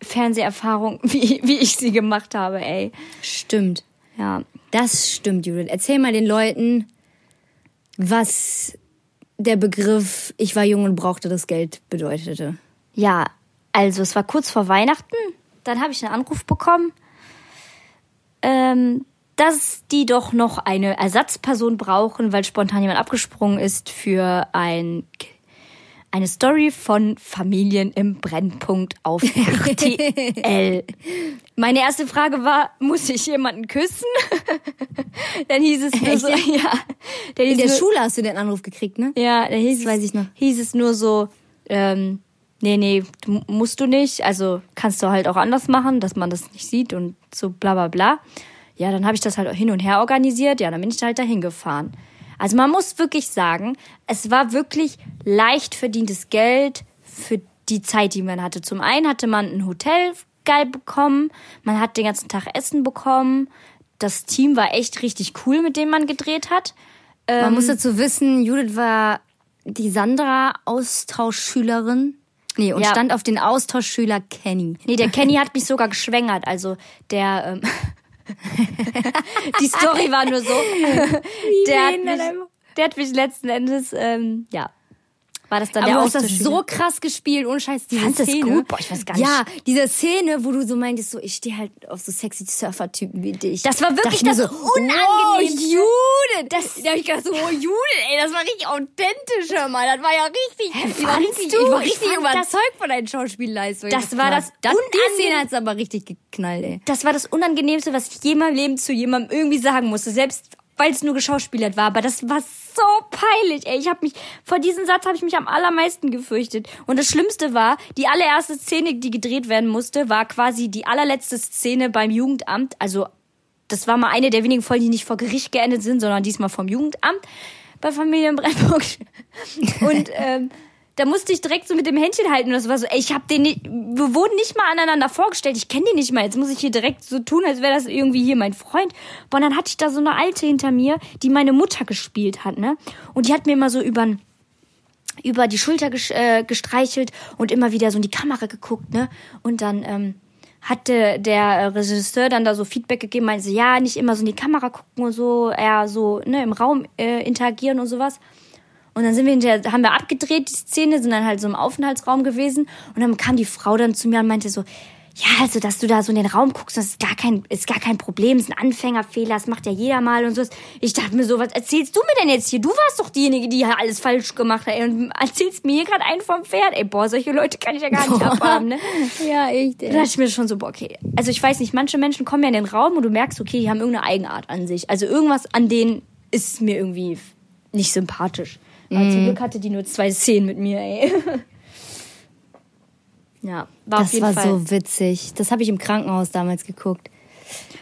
Fernseherfahrung, wie, wie ich sie gemacht habe, ey. Stimmt. Ja, das stimmt, Judith. Erzähl mal den Leuten, was der Begriff Ich war jung und brauchte das Geld bedeutete. Ja, also es war kurz vor Weihnachten. Dann habe ich einen Anruf bekommen. Ähm, dass die doch noch eine Ersatzperson brauchen, weil spontan jemand abgesprungen ist für ein eine Story von Familien im Brennpunkt auf RTL. Meine erste Frage war, muss ich jemanden küssen? dann hieß es nur so, ja. In der nur, Schule hast du den Anruf gekriegt, ne? Ja, da hieß, das weiß ich noch. hieß es nur so, ähm, nee, nee, musst du nicht. Also kannst du halt auch anders machen, dass man das nicht sieht und so bla bla bla. Ja, dann habe ich das halt hin und her organisiert. Ja, dann bin ich halt dahin gefahren. Also man muss wirklich sagen, es war wirklich leicht verdientes Geld für die Zeit, die man hatte. Zum einen hatte man ein Hotel geil bekommen, man hat den ganzen Tag Essen bekommen. Das Team war echt richtig cool, mit dem man gedreht hat. Man ähm, muss dazu wissen, Judith war die Sandra-Austauschschülerin. Nee, und ja. stand auf den Austauschschüler Kenny. Nee, der Kenny hat mich sogar geschwängert. Also der, ähm, die Story war nur so. der, hat mich, der hat mich letzten Endes, ähm, ja, war das dann Aber der du hast das so krass gespielt, ohne Scheiß, diese Fandest Szene. gut? Boah, ich weiß gar nicht. Ja, diese Szene, wo du so meintest, so, ich stehe halt auf so sexy Surfer-Typen wie dich. Das war wirklich das so, unangenehm. Oh, Jude! Das, da hab ich gedacht so, oh, Jude, ey, das war richtig authentisch, hör mal. Das war ja richtig, Hä, ich war richtig, du? ich war richtig ich überzeugt von deinen Schauspielleistungen. Das war das, das Die Szene hat's aber richtig geknallt, ey. Das war das Unangenehmste, was ich je in meinem Leben zu jemandem irgendwie sagen musste. Selbst weil es nur geschauspielert war, aber das war so peinlich, ey. Ich habe mich vor diesem Satz habe ich mich am allermeisten gefürchtet und das schlimmste war, die allererste Szene, die gedreht werden musste, war quasi die allerletzte Szene beim Jugendamt, also das war mal eine der wenigen Folgen, die nicht vor Gericht geendet sind, sondern diesmal vom Jugendamt bei Familienbrennpunkt. Und ähm, da musste ich direkt so mit dem Händchen halten und das war so, ey, ich hab den nicht, wir wurden nicht mal aneinander vorgestellt, ich kenne den nicht mal, jetzt muss ich hier direkt so tun, als wäre das irgendwie hier mein Freund. Und dann hatte ich da so eine Alte hinter mir, die meine Mutter gespielt hat, ne? Und die hat mir immer so über über die Schulter äh, gestreichelt und immer wieder so in die Kamera geguckt, ne? Und dann ähm, hatte der Regisseur dann da so Feedback gegeben, meinte, ja, nicht immer so in die Kamera gucken und so, eher so ne, im Raum äh, interagieren und sowas. Und dann sind wir hinterher, haben wir abgedreht, die Szene, sind dann halt so im Aufenthaltsraum gewesen. Und dann kam die Frau dann zu mir und meinte so, ja, also, dass du da so in den Raum guckst, das ist gar kein, ist gar kein Problem, ist ein Anfängerfehler, das macht ja jeder mal und so. Ich dachte mir so, was erzählst du mir denn jetzt hier? Du warst doch diejenige, die ja alles falsch gemacht hat, ey, und erzählst mir hier gerade einen vom Pferd. Ey, boah, solche Leute kann ich ja gar nicht abhaben, ne? ja, echt, ey. Da dachte ich mir schon so, boah, okay. Also, ich weiß nicht, manche Menschen kommen ja in den Raum und du merkst, okay, die haben irgendeine Eigenart an sich. Also, irgendwas an denen ist mir irgendwie nicht sympathisch. Aber mm. zum Glück hatte die nur zwei Szenen mit mir, ey. Ja, war das auf jeden war Fall. so witzig. Das habe ich im Krankenhaus damals geguckt.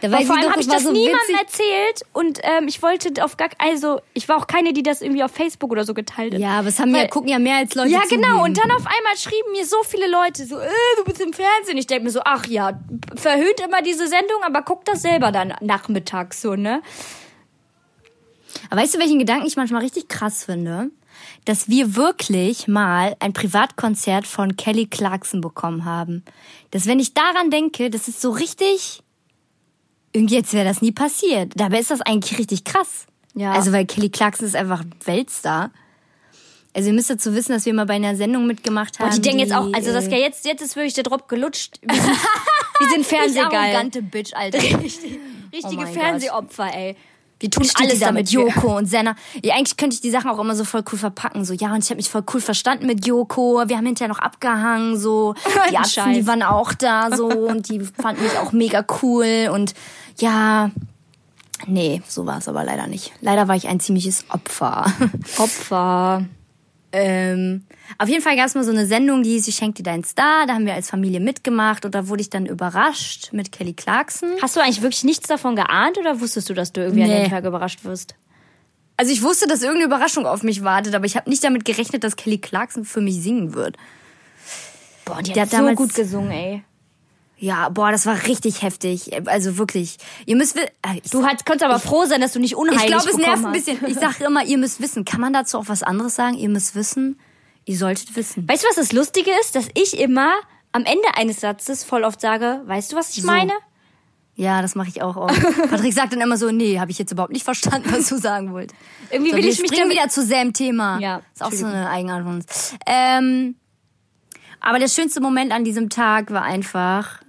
Da war vor allem habe ich das, so niemandem erzählt und ähm, ich wollte auf gar also ich war auch keine, die das irgendwie auf Facebook oder so geteilt hat. Ja, aber es haben Weil, ja gucken ja mehr als Leute. Ja, genau. Und dann auf einmal schrieben mir so viele Leute so, äh, du bist im Fernsehen. Ich denke mir so, ach ja, verhöhnt immer diese Sendung, aber guck das selber dann nachmittags so ne. Aber weißt du, welchen Gedanken ich manchmal richtig krass finde? dass wir wirklich mal ein Privatkonzert von Kelly Clarkson bekommen haben. Dass wenn ich daran denke, das ist so richtig, irgendwie jetzt wäre das nie passiert. Dabei ist das eigentlich richtig krass. Ja. Also weil Kelly Clarkson ist einfach Weltstar. Also ihr müsst dazu wissen, dass wir mal bei einer Sendung mitgemacht haben. Und die denken jetzt auch, also das äh, jetzt, jetzt ist wirklich der Drop gelutscht. Wir sind, wir sind Fernsehgeil. arrogante Bitch, Alter. Richtig, richtige oh Fernsehopfer, ey. Wir tun alles damit, Joko und Senna. Ja, eigentlich könnte ich die Sachen auch immer so voll cool verpacken. So, ja, und ich habe mich voll cool verstanden mit Joko. Wir haben hinterher noch abgehangen, so. Die Atzen, die waren auch da, so. Und die fanden mich auch mega cool. Und ja, nee, so war es aber leider nicht. Leider war ich ein ziemliches Opfer. Opfer. Ähm, auf jeden Fall gab es mal so eine Sendung, die hieß Ich schenke dir deinen Star. Da haben wir als Familie mitgemacht und da wurde ich dann überrascht mit Kelly Clarkson. Hast du eigentlich wirklich nichts davon geahnt oder wusstest du, dass du irgendwie nee. an dem Tag überrascht wirst? Also ich wusste, dass irgendeine Überraschung auf mich wartet, aber ich habe nicht damit gerechnet, dass Kelly Clarkson für mich singen wird. Boah, die, die hat, hat so gut gesungen, ey. Ja, boah, das war richtig heftig. Also wirklich. Ihr müsst äh, Du halt, könntest aber ich, froh sein, dass du nicht unheilig Ich glaube, es nervt ein bisschen. Ich sage immer, ihr müsst wissen. Kann man dazu auch was anderes sagen? Ihr müsst wissen. Ihr solltet wissen. Weißt du, was das Lustige ist? Dass ich immer am Ende eines Satzes voll oft sage, weißt du, was ich so. meine? Ja, das mache ich auch oft. Patrick sagt dann immer so, nee, habe ich jetzt überhaupt nicht verstanden, was du sagen wolltest. Irgendwie so, will ich mich dann wieder zu selben Thema. Ja. Ist auch so eine Eigenart von uns. Ähm, aber der schönste Moment an diesem Tag war einfach,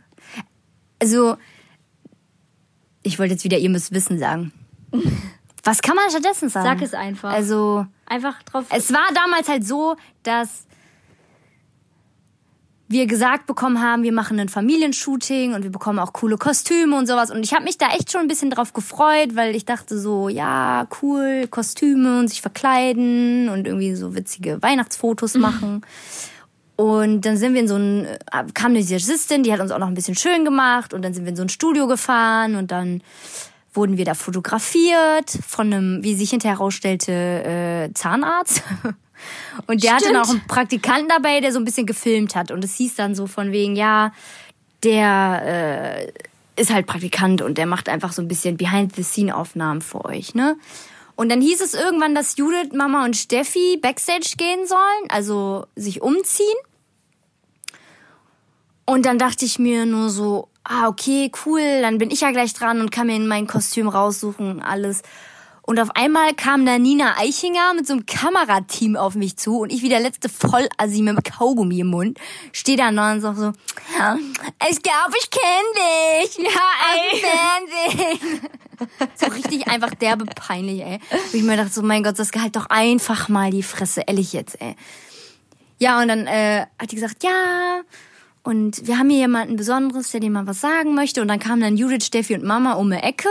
also, ich wollte jetzt wieder, ihr müsst Wissen sagen. Was kann man stattdessen sagen? Sag es einfach. Also, einfach drauf. Es war damals halt so, dass wir gesagt bekommen haben, wir machen ein Familienshooting und wir bekommen auch coole Kostüme und sowas. Und ich habe mich da echt schon ein bisschen drauf gefreut, weil ich dachte so, ja, cool, Kostüme und sich verkleiden und irgendwie so witzige Weihnachtsfotos machen. Und dann sind wir in so ein, äh, kam eine Visagistin, die hat uns auch noch ein bisschen schön gemacht und dann sind wir in so ein Studio gefahren und dann wurden wir da fotografiert von einem, wie sich hinterher herausstellte, äh, Zahnarzt. Und der Stimmt. hatte noch einen Praktikanten dabei, der so ein bisschen gefilmt hat. Und es hieß dann so von wegen, ja, der äh, ist halt Praktikant und der macht einfach so ein bisschen Behind-the-Scene-Aufnahmen für euch, ne? Und dann hieß es irgendwann, dass Judith, Mama und Steffi backstage gehen sollen, also sich umziehen. Und dann dachte ich mir nur so, ah, okay, cool, dann bin ich ja gleich dran und kann mir mein Kostüm raussuchen und alles. Und auf einmal kam da Nina Eichinger mit so einem Kamerateam auf mich zu und ich wie der letzte Vollassi mit Kaugummi im Mund stehe da noch und sag so, ja, ich glaube, ich kenne dich. Ja, aus dem Fernsehen. so richtig einfach derbe peinlich, ey. Wo ich mir dachte so, mein Gott, das halt doch einfach mal die Fresse, ehrlich jetzt, ey. Ja, und dann äh, hat die gesagt, ja, und wir haben hier jemanden Besonderes, der dir mal was sagen möchte. Und dann kamen dann Judith, Steffi und Mama um die Ecke.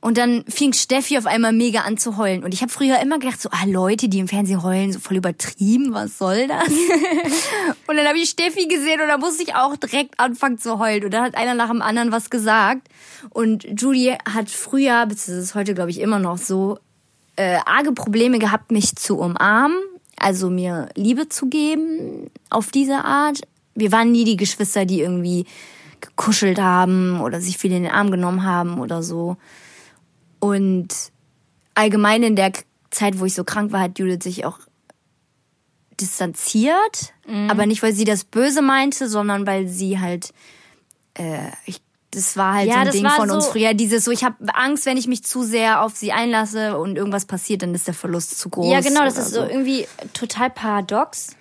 Und dann fing Steffi auf einmal mega an zu heulen. Und ich habe früher immer gedacht, so, ah, Leute, die im Fernsehen heulen, so voll übertrieben, was soll das? und dann habe ich Steffi gesehen und da musste ich auch direkt anfangen zu heulen. Und dann hat einer nach dem anderen was gesagt. Und Judy hat früher, bis es ist heute, glaube ich, immer noch so, äh, arge Probleme gehabt, mich zu umarmen. also mir Liebe zu geben auf diese Art. Wir waren nie die Geschwister, die irgendwie gekuschelt haben oder sich viel in den Arm genommen haben oder so. Und allgemein in der Zeit, wo ich so krank war, hat Judith sich auch distanziert, mhm. aber nicht, weil sie das Böse meinte, sondern weil sie halt, äh, ich, das war halt ja, so ein Ding von so uns früher. Dieses so, ich habe Angst, wenn ich mich zu sehr auf sie einlasse und irgendwas passiert, dann ist der Verlust zu groß. Ja, genau, das ist so irgendwie total paradox.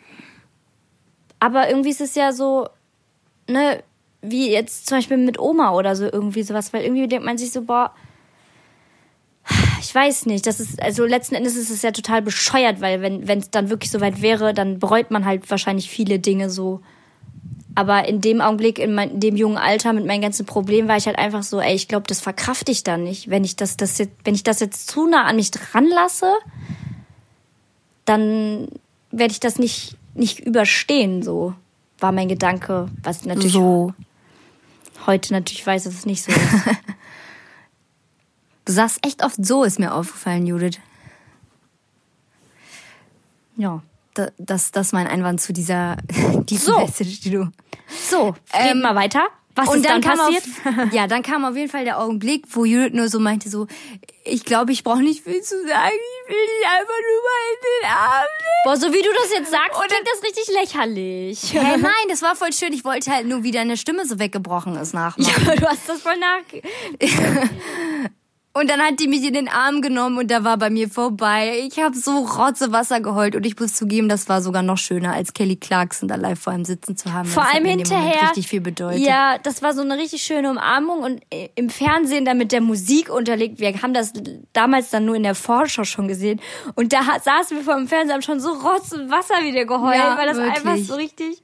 Aber irgendwie ist es ja so, ne, wie jetzt zum Beispiel mit Oma oder so irgendwie sowas, weil irgendwie denkt man sich so, boah, ich weiß nicht, das ist, also letzten Endes ist es ja total bescheuert, weil wenn es dann wirklich so weit wäre, dann bereut man halt wahrscheinlich viele Dinge so. Aber in dem Augenblick, in, mein, in dem jungen Alter mit meinen ganzen Problemen, war ich halt einfach so, ey, ich glaube, das verkrafte ich dann nicht. Wenn ich das, das jetzt, wenn ich das jetzt zu nah an mich dran lasse, dann werde ich das nicht, nicht überstehen, so war mein Gedanke, was natürlich so. heute natürlich weiß, dass es nicht so ist. Du sagst echt oft so, ist mir aufgefallen, Judith. Ja. Das, das ist mein Einwand zu dieser die so. Message, die du. So, ähm, mal weiter. Was und ist dann, dann passiert? Auf, ja, dann kam auf jeden Fall der Augenblick, wo Judith nur so meinte, so, ich glaube, ich brauche nicht viel zu sagen, ich will dich einfach nur mal in den Arm nehmen. Boah, so wie du das jetzt sagst, und klingt das richtig lächerlich. Hey, nein, das war voll schön. Ich wollte halt nur, wie deine Stimme so weggebrochen ist nachmachen. Ja, aber du hast das voll nach... Und dann hat die mich in den Arm genommen und da war bei mir vorbei. Ich habe so Rotzewasser geheult und ich muss zugeben, das war sogar noch schöner, als Kelly Clarkson da live vor einem sitzen zu haben. Vor allem hinterher. richtig viel bedeutet. Ja, das war so eine richtig schöne Umarmung und äh, im Fernsehen dann mit der Musik unterlegt. Wir haben das damals dann nur in der Vorschau schon gesehen und da saßen wir vor dem Fernseher haben schon so Rotzewasser wieder geheult, ja, weil das wirklich. einfach so richtig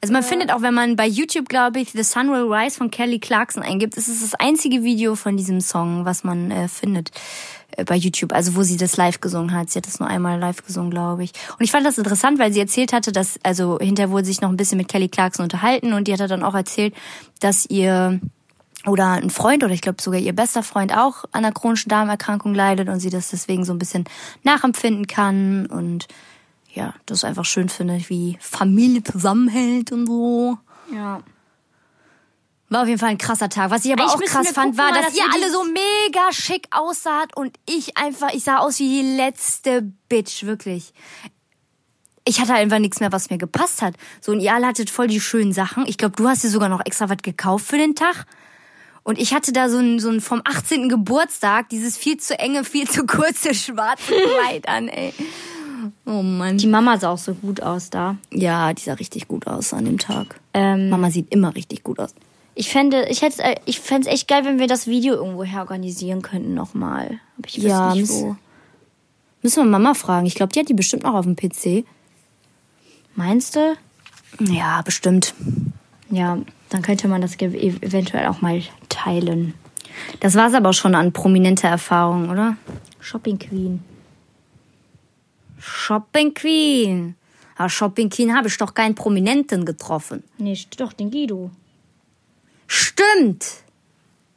also man ja. findet auch, wenn man bei YouTube, glaube ich, The Sun Will Rise von Kelly Clarkson eingibt, ist es das einzige Video von diesem Song, was man äh, findet äh, bei YouTube, also wo sie das live gesungen hat. Sie hat das nur einmal live gesungen, glaube ich. Und ich fand das interessant, weil sie erzählt hatte, dass, also hinterher wurde sich noch ein bisschen mit Kelly Clarkson unterhalten und die hat dann auch erzählt, dass ihr oder ein Freund oder ich glaube sogar ihr bester Freund auch an einer chronischen Darmerkrankung leidet und sie das deswegen so ein bisschen nachempfinden kann und ja, das einfach schön finde, wie Familie zusammenhält und so. Ja. War auf jeden Fall ein krasser Tag. Was ich aber ich auch krass fand, war, dass, dass ihr alle so mega schick aussaht und ich einfach, ich sah aus wie die letzte Bitch, wirklich. Ich hatte einfach nichts mehr, was mir gepasst hat. So, und ihr alle hattet voll die schönen Sachen. Ich glaube, du hast dir sogar noch extra was gekauft für den Tag. Und ich hatte da so ein, so ein vom 18. Geburtstag dieses viel zu enge, viel zu kurze schwarze Kleid an, ey. Oh Mann. Die Mama sah auch so gut aus da. Ja, die sah richtig gut aus an dem Tag. Ähm, Mama sieht immer richtig gut aus. Ich fände, ich hätte, äh, ich fände es echt geil, wenn wir das Video irgendwo herorganisieren könnten nochmal. Aber ich ja, nicht wo. Müssen wir Mama fragen. Ich glaube, die hat die bestimmt noch auf dem PC. Meinst du? Ja, bestimmt. Ja, dann könnte man das eventuell auch mal teilen. Das war es aber schon an prominenter Erfahrung, oder? Shopping Queen. Shopping Queen. Aber Shopping Queen habe ich doch keinen Prominenten getroffen. Nicht, doch, den Guido. Stimmt.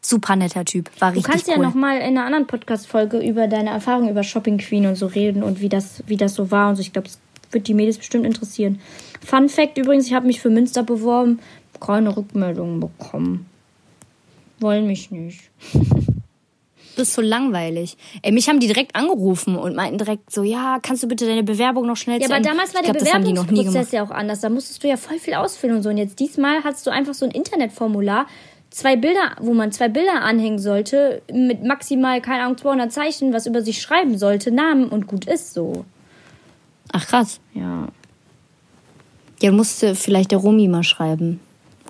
Super netter Typ. War richtig Du kannst cool. ja noch mal in einer anderen Podcast-Folge über deine Erfahrungen über Shopping Queen und so reden und wie das, wie das so war und so. Ich glaube, es wird die Mädels bestimmt interessieren. Fun Fact übrigens, ich habe mich für Münster beworben, keine Rückmeldungen bekommen. Wollen mich nicht. bist so langweilig. Ey, mich haben die direkt angerufen und meinten direkt so, ja, kannst du bitte deine Bewerbung noch schnell Ja, aber damals war der glaub, Bewerbungsprozess ja auch anders. Da musstest du ja voll viel ausfüllen und so. Und jetzt diesmal hast du einfach so ein Internetformular, zwei Bilder, wo man zwei Bilder anhängen sollte, mit maximal, keine Ahnung, 200 Zeichen, was über sich schreiben sollte, Namen und gut ist so. Ach krass. Ja. Ja, musste vielleicht der Romi mal schreiben.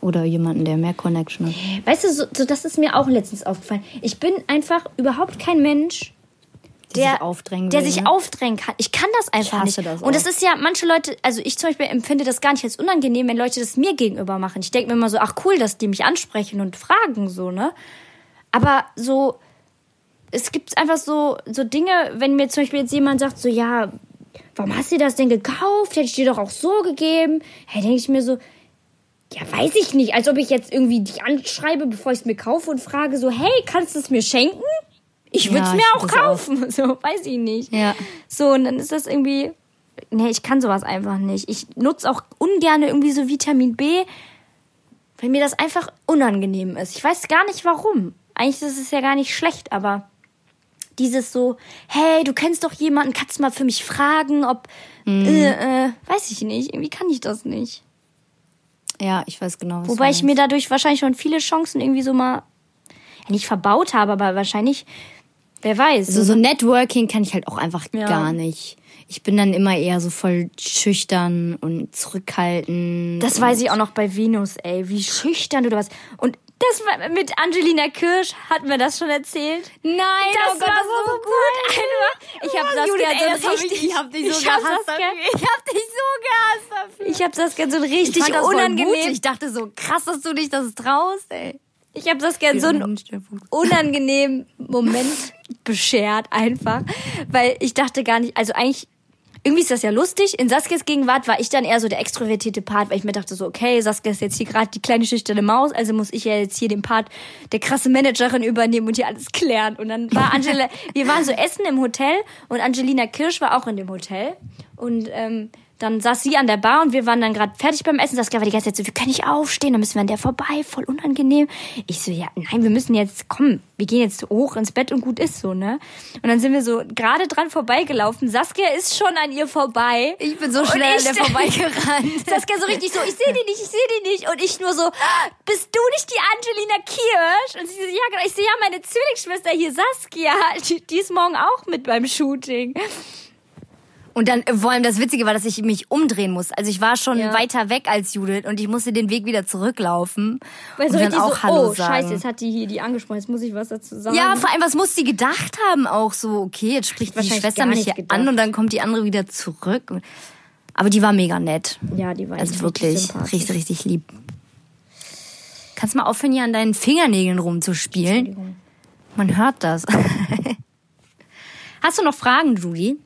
Oder jemanden, der mehr Connection hat. Weißt du, so, so, das ist mir auch letztens aufgefallen. Ich bin einfach überhaupt kein Mensch, der, sich aufdrängen, der will, sich ne? aufdrängen kann. Ich kann das einfach nicht. Das und es ist ja, manche Leute, also ich zum Beispiel empfinde das gar nicht als unangenehm, wenn Leute das mir gegenüber machen. Ich denke mir immer so, ach cool, dass die mich ansprechen und fragen, so, ne? Aber so, es gibt einfach so, so Dinge, wenn mir zum Beispiel jetzt jemand sagt, so, ja, warum hast du das denn gekauft? Hätte ich dir doch auch so gegeben. Hey, denke ich mir so, ja, weiß ich nicht. Als ob ich jetzt irgendwie dich anschreibe, bevor ich es mir kaufe und frage so, hey, kannst du es mir schenken? Ich würde es ja, mir auch kaufen. Auch. So, weiß ich nicht. Ja. So, und dann ist das irgendwie, nee, ich kann sowas einfach nicht. Ich nutze auch ungern irgendwie so Vitamin B, weil mir das einfach unangenehm ist. Ich weiß gar nicht warum. Eigentlich ist es ja gar nicht schlecht, aber dieses so, hey, du kennst doch jemanden, kannst du mal für mich fragen, ob, Mhm. äh, äh, weiß ich nicht, irgendwie kann ich das nicht. Ja, ich weiß genau, was Wobei ich mir dadurch wahrscheinlich schon viele Chancen irgendwie so mal, ja, nicht verbaut habe, aber wahrscheinlich, wer weiß. Also so Networking kann ich halt auch einfach Ja. gar nicht. Ich bin dann immer eher so voll schüchtern und zurückhaltend. Das weiß ich auch noch bei Venus, ey. Wie schüchtern du warst. Und das war mit Angelina Kirsch, hatten wir das schon erzählt? Nein, Das oh Gott, war das so war so gut einfach. Ich hab Oh, Saskia Judith, ey, so das hab richtig... Ich, ich hab dich so ich hab gehasst Saskia, dafür. Ich hab dich so gehasst dafür. ich hab Saskia so ein richtig Ich das unangenehm... Ich dachte so, krass, dass du dich das traust, ey. Ich hab Saskia so einen unangenehmen Moment beschert einfach, weil ich dachte gar nicht, also eigentlich irgendwie ist das ja lustig. In Saskias Gegenwart war ich dann eher so der extrovertierte Part, weil ich mir dachte so, okay, Saskia ist jetzt hier gerade die kleine schüchterne Maus, also muss ich ja jetzt hier den Part der krasse Managerin übernehmen und hier alles klären. Und dann war Angela, wir waren so essen im Hotel und Angelina Kirsch war auch in dem Hotel und ähm, dann saß sie an der Bar und wir waren dann gerade fertig beim Essen. Saskia war die ganze Zeit so, wir können nicht aufstehen, dann müssen wir an der vorbei, voll unangenehm. Ich so, ja, nein, wir müssen jetzt, komm, wir gehen jetzt hoch ins Bett und gut ist so, ne? Und dann sind wir so gerade dran vorbeigelaufen. Saskia ist schon an ihr vorbei. Ich bin so schnell an der vorbeigerannt. Saskia so richtig so, ich sehe die nicht, ich sehe die nicht. Und ich nur so, bist du nicht die Angelina Kirsch? Und sie so, ja, genau. Ich sehe ja meine Zwillingsschwester hier, Saskia. Die, die ist morgen auch mit beim Shooting. Und dann, äh, vor allem das Witzige war, dass ich mich umdrehen muss. Also ich war schon Ja. weiter weg als Judith und ich musste den Weg wieder zurücklaufen. Weil und so dann richtig auch so, Hallo oh, sagen. scheiße, jetzt hat die hier die angesprochen, jetzt muss ich was dazu sagen. Ja, vor allem, was muss sie gedacht haben auch so, okay, jetzt spricht die Schwester mich hier gedacht. an und dann kommt die andere wieder zurück. Aber die war mega nett. ja die war Also wirklich richtig, richtig lieb. Kannst du mal aufhören, hier an deinen Fingernägeln rumzuspielen? Entschuldigung. Man hört das. Hast du noch Fragen, Judy?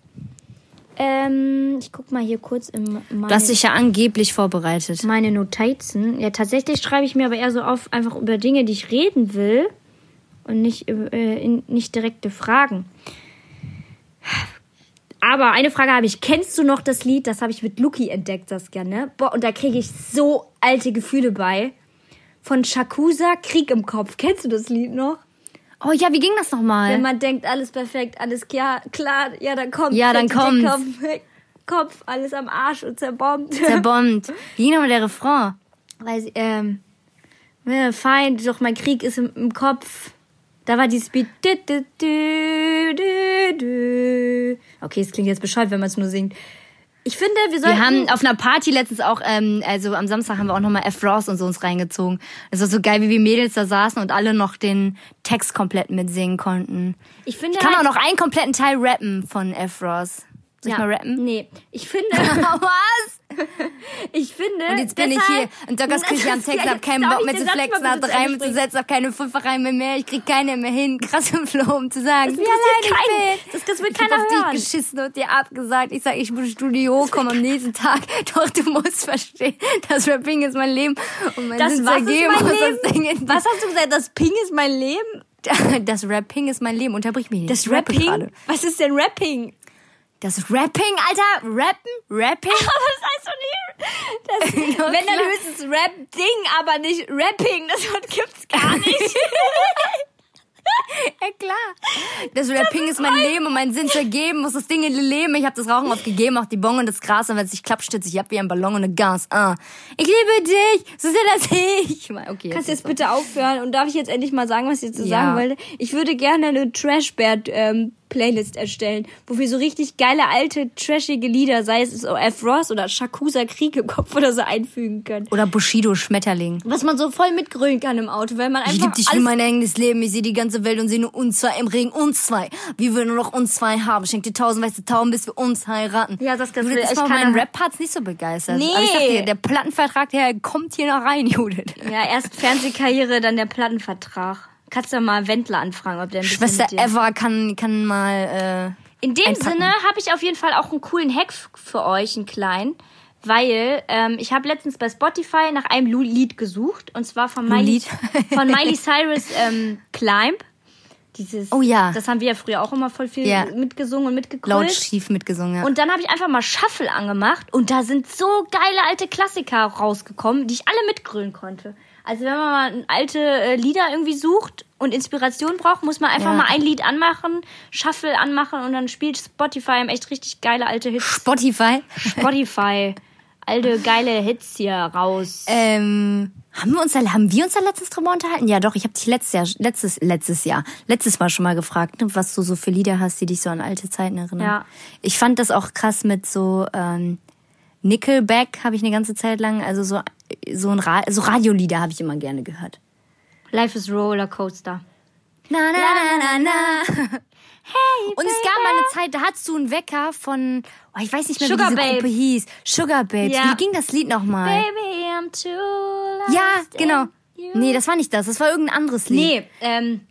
Ähm, ich guck mal hier kurz Du meine, hast dich ja angeblich vorbereitet. meine Notizen. Ja, tatsächlich schreibe ich mir aber eher so auf, einfach über Dinge, die ich reden will und nicht, äh, in, nicht direkte Fragen. Aber eine Frage habe ich. Kennst du noch das Lied? Das habe ich mit Lucky entdeckt, Saskia, ne? Boah, und da kriege ich so alte Gefühle bei. Von Shakusa, Krieg im Kopf. Kennst du das Lied noch? Oh ja, wie ging das nochmal? Wenn man denkt, alles perfekt, alles klar, klar, ja, dann kommt Ja, dann kommt's. Kopf, alles am Arsch und zerbombt. Zerbombt. Wie ging nochmal der Refrain? Weil sie, ähm, ja, fein, doch mein Krieg ist im, im Kopf. Da war dieses Beat. Okay, es klingt jetzt bescheuert, wenn man es nur singt. Ich finde, wir sollten. Wir haben auf einer Party letztens auch, ähm, also am Samstag haben wir auch nochmal F. Ross und so uns reingezogen. Es war so geil, wie wir Mädels da saßen und alle noch den Text komplett mitsingen konnten. ich finde Ich kann auch halt- noch einen kompletten Teil rappen von F. Ross. Soll ich ja, mal rappen? Nee, ich finde, Was? ich finde. Und jetzt bin ich hier und Dockers krieg ich am Text, hab keinen Bock mehr zu flexen, hab Reime zu setzen, hab keine Fünferreime mehr, ich krieg keine mehr hin, krasse Flow, um zu sagen, Das wie allein ich bin. Das- das will ich hab keiner hören. dich geschissen und dir abgesagt. Ich sag, ich muss Studio, komm am nächsten Tag. Doch du musst verstehen, das Rapping ist mein Leben und mein Das Sinn was ist mein muss Leben? Was hast du gesagt? Das Ping ist mein Leben? Das Rapping ist mein Leben, unterbrich mich nicht. Das Rapping? Was ist denn Rapping? Das Rapping, Alter, rappen, rapping. Aber das heißt doch nicht. Das, wenn dann höchstens Rap-Ding, aber nicht Rapping. Das Wort gibt's gar nicht. Ja klar. Das Rapping ist mein Leben und mein Sinn zu ergeben, muss das Ding in Leben. Ich habe das Rauchen aufgegeben, auch die Bon und das Gras und wenn es sich klappt, stütze ich ab wie ein Ballon und eine Gas. Ah. Ich liebe dich, so sehr das ich. Okay, Kannst jetzt jetzt bitte aufhören und darf ich jetzt endlich mal sagen, was ich zu Ja. sagen wollte? Ich würde gerne eine Trashbad ähm, Playlist erstellen, wo wir so richtig geile alte trashige Lieder, sei es F. Ross oder Shakusa Krieg im Kopf oder so einfügen können. Oder Bushido Schmetterling. Was man so voll mitgrölen kann im Auto, weil man einfach Ich liebe dich alles mein eigenes Leben. Ich sehe die ganze Welt und sehe nur uns zwei im Regen. Uns zwei. Wie wir nur noch uns zwei haben. Schenk dir tausend weiße Tauben, bis wir uns heiraten. Ja, das- echt von keiner meinen. Rap-Parts nicht so begeistert. Nee. Aber ich dir, der Plattenvertrag, der kommt hier noch rein, Judith. Ja, erst Fernsehkarriere, dann der Plattenvertrag. Kannst du mal Wendler anfragen, ob der ein bisschen Schwester Eva kann, kann mal, In dem einpacken. Sinne habe ich auf jeden Fall auch einen coolen Hack für euch, einen kleinen. Weil ähm, ich habe letztens bei Spotify nach einem Lied gesucht. Und zwar von Miley, von Miley Cyrus ähm, Climb. Dieses, Oh ja. Das haben wir ja früher auch immer voll viel Ja. mitgesungen und mitgegrölt. Laut schief mitgesungen, ja. Und dann habe ich einfach mal Shuffle angemacht und da sind so geile alte Klassiker rausgekommen, die ich alle mitgrölen konnte. Also wenn man mal alte äh, Lieder irgendwie sucht und Inspiration braucht, muss man einfach Ja. mal ein Lied anmachen, Shuffle anmachen und dann spielt Spotify einem echt richtig geile alte Hits. Spotify. Spotify. alte geile Hits hier raus. Ähm, haben wir uns da, haben wir uns da letztens drüber unterhalten? Ja, doch, ich habe dich letztes Jahr, letztes, letztes Jahr, letztes Mal schon mal gefragt, ne, was du so für Lieder hast, die dich so an alte Zeiten erinnern. Ja. Ich fand das auch krass mit so, ähm, Nickelback habe ich eine ganze Zeit lang, also so, so ein Ra so Radiolieder habe ich immer gerne gehört. Life is Rollercoaster. Na, na, na, na, na. Hey, Und es gab mal eine Zeit, da hattest du einen Wecker von, oh, ich weiß nicht mehr, Sugar wie diese Babes. Gruppe hieß. Sugar Babes. Ja. Wie ging das Lied nochmal? Baby, I'm too lost Ja, genau. Nee, das war nicht das. Das war irgendein anderes Lied. Nee, ähm,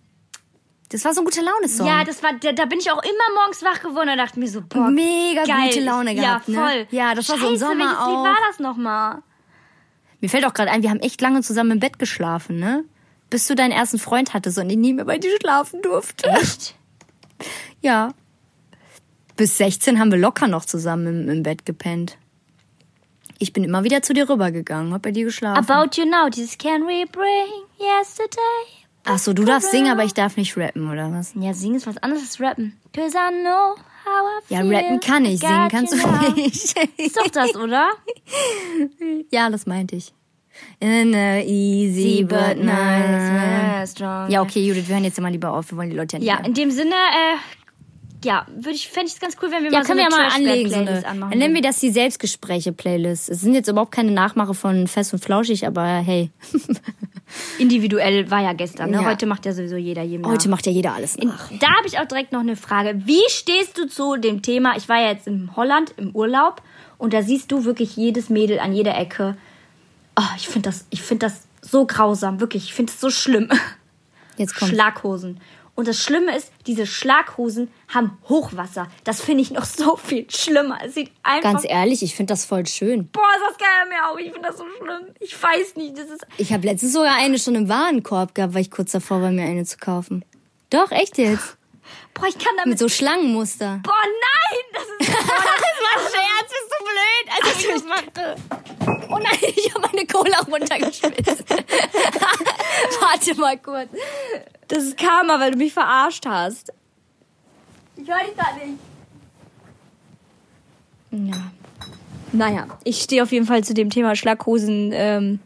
Das war so ein gute Laune-Song. ja, das war, da, da bin ich auch immer morgens wach geworden und dachte mir so, boah, Mega geil. gute Laune gehabt, Ja, ne? voll. Ja, das war so im Scheiße, Sommer welches Lied auch. war das nochmal? Mir fällt auch gerade ein, wir haben echt lange zusammen im Bett geschlafen, ne? Bis du deinen ersten Freund hattest und ich nie mehr bei dir schlafen durfte. Echt? Ja. Bis 16 haben wir locker noch zusammen im, im Bett gepennt. Ich bin immer wieder zu dir rübergegangen, hab bei dir geschlafen. About you now, dieses Can we bring yesterday? Ach so, du darfst singen, aber ich darf nicht rappen, oder was? Ja, singen ist was anderes als rappen. Cause I know how I Ja, feel. rappen kann ich, singen kannst you du now. nicht. Ist doch das, oder? ja, das meinte ich. In a easy but nice. strong. Ja, okay, Judith, wir hören jetzt mal lieber auf. Wir wollen die Leute ja nicht Ja, mehr. in dem Sinne, äh, ja, würde ich, fände ich es ganz cool, wenn wir Ja, mal so können eine wir ja mal anlegen. So eine, anmachen. dann nennen wir das die Selbstgespräche-Playlist. Es sind jetzt überhaupt keine Nachmache von Fest und Flauschig, aber hey, Individuell war ja gestern, ne? Ja. Heute macht ja sowieso jeder jedem heute macht ja jeder alles nach. Da habe ich auch direkt noch eine Frage. Wie stehst du zu dem Thema? Ich war ja jetzt in Holland im Urlaub und da siehst du wirklich jedes Mädel an jeder Ecke. Oh, ich finde das, ich finde das so grausam, wirklich. Ich finde es so schlimm. Jetzt kommt. Schlaghosen. Und das Schlimme ist, diese Schlaghosen haben Hochwasser. Das finde ich noch so viel schlimmer. Es sieht einfach. Ganz ehrlich, ich finde das voll schön. Boah, das geil mir auch. Ich finde das so schlimm. Ich weiß nicht, das ist. Ich habe letztens sogar eine schon im Warenkorb gehabt, weil ich kurz davor war, mir eine zu kaufen. Doch, echt jetzt. Boah, ich kann damit. Mit so Schlangenmuster. Boah, nein! Das ist. Boah, das ist Scherz, als ich das machte. Oh nein, ich habe meine Cola runtergeschmissen. Warte mal kurz. Das ist Karma, weil du mich verarscht hast. Ich höre dich da nicht. Ja. Naja, ich stehe auf jeden Fall zu dem Thema Schlaghosen. Ähm,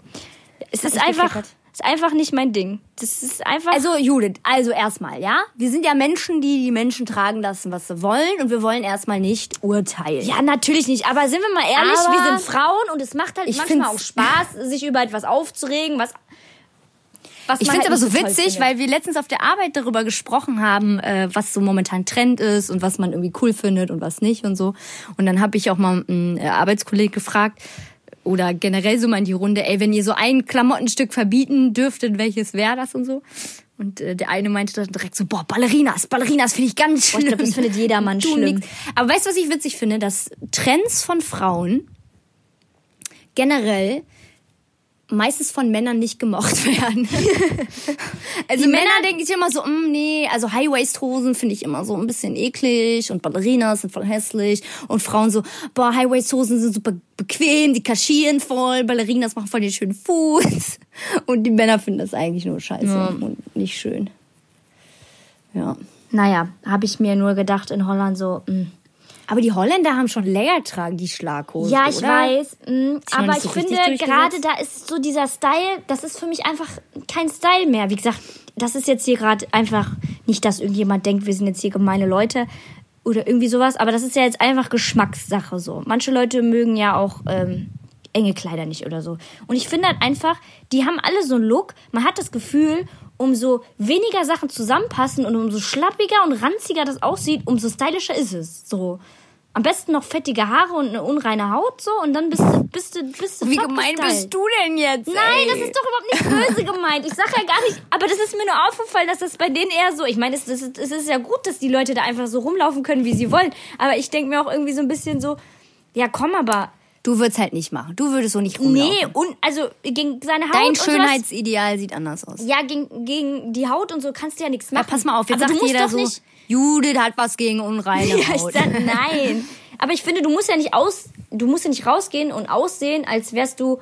es ist einfach, geflattert. Ist einfach nicht mein Ding. Das ist einfach. Also Judith, also erstmal, ja? Wir sind ja Menschen, die die Menschen tragen lassen, was sie wollen und wir wollen erstmal nicht urteilen. ja, natürlich nicht. Aber sind wir mal ehrlich, Aber- wir sind Frauen und es macht halt Ich manchmal auch Spaß, sich über etwas aufzuregen, was. was Ich finde es halt aber so witzig, findet. weil wir letztens auf der Arbeit darüber gesprochen haben, äh, was so momentan Trend ist und was man irgendwie cool findet und was nicht und so. Und dann habe ich auch mal einen äh, Arbeitskollegen gefragt oder generell so mal in die Runde, ey, wenn ihr so ein Klamottenstück verbieten dürftet, welches wäre das und so. Und äh, der eine meinte dann direkt so, boah, Ballerinas, Ballerinas finde ich ganz Boah, schlimm. ich glaub, das findet jedermann Du schlimm. nix. Aber weißt du, was ich witzig finde? Dass Trends von Frauen generell meistens von Männern nicht gemocht werden. also Die Männer, Männer- denken sich immer so, mm, nee, also High-Waist-Hosen finde ich immer so ein bisschen eklig und Ballerinas sind voll hässlich und Frauen so, boah, High-Waist-Hosen sind super bequem, die kaschieren voll, Ballerinas machen voll den schönen Fuß und die Männer finden das eigentlich nur scheiße und nicht schön. Ja. Naja, habe ich mir nur gedacht in Holland so. Mh. Aber die Holländer haben schon länger tragen die Schlaghosen. Ja, ich oder? weiß. mh, noch aber ich so finde gerade da ist so dieser Style, das ist für mich einfach kein Style mehr. Wie gesagt, das ist jetzt hier gerade einfach nicht, dass irgendjemand denkt, wir sind jetzt hier gemeine Leute oder irgendwie sowas, aber das ist ja jetzt einfach Geschmackssache so. Manche Leute mögen ja auch ähm, enge Kleider nicht oder so. Und ich finde halt einfach, die haben alle so einen Look. Man hat das Gefühl, umso weniger Sachen zusammenpassen und umso schlappiger und ranziger das aussieht, umso stylischer ist es. So. Am besten noch fettige Haare und eine unreine Haut so und dann bist du bist du bist du Wie gemein bist du denn jetzt? Nein, ey? das ist doch überhaupt nicht böse gemeint. Ich sag ja gar nicht, aber das ist mir nur aufgefallen, dass das bei denen eher so, ich meine, es, es, es ist ja gut, dass die Leute da einfach so rumlaufen können, wie sie wollen, aber ich denke mir auch irgendwie so ein bisschen so, ja komm, aber Du würdest halt nicht machen. Du würdest so nicht rumlaufen. Nee, und also gegen seine Haut Dein Schönheitsideal sieht anders aus. Ja, gegen, gegen die Haut und so kannst du ja nichts machen. Ja, pass mal auf, jetzt Aber du sagt jeder doch so, nicht Judith hat was gegen unreine Ja, ich Haut. sag nein. Aber ich finde, du musst ja nicht aus, du musst ja nicht rausgehen und aussehen, als wärst du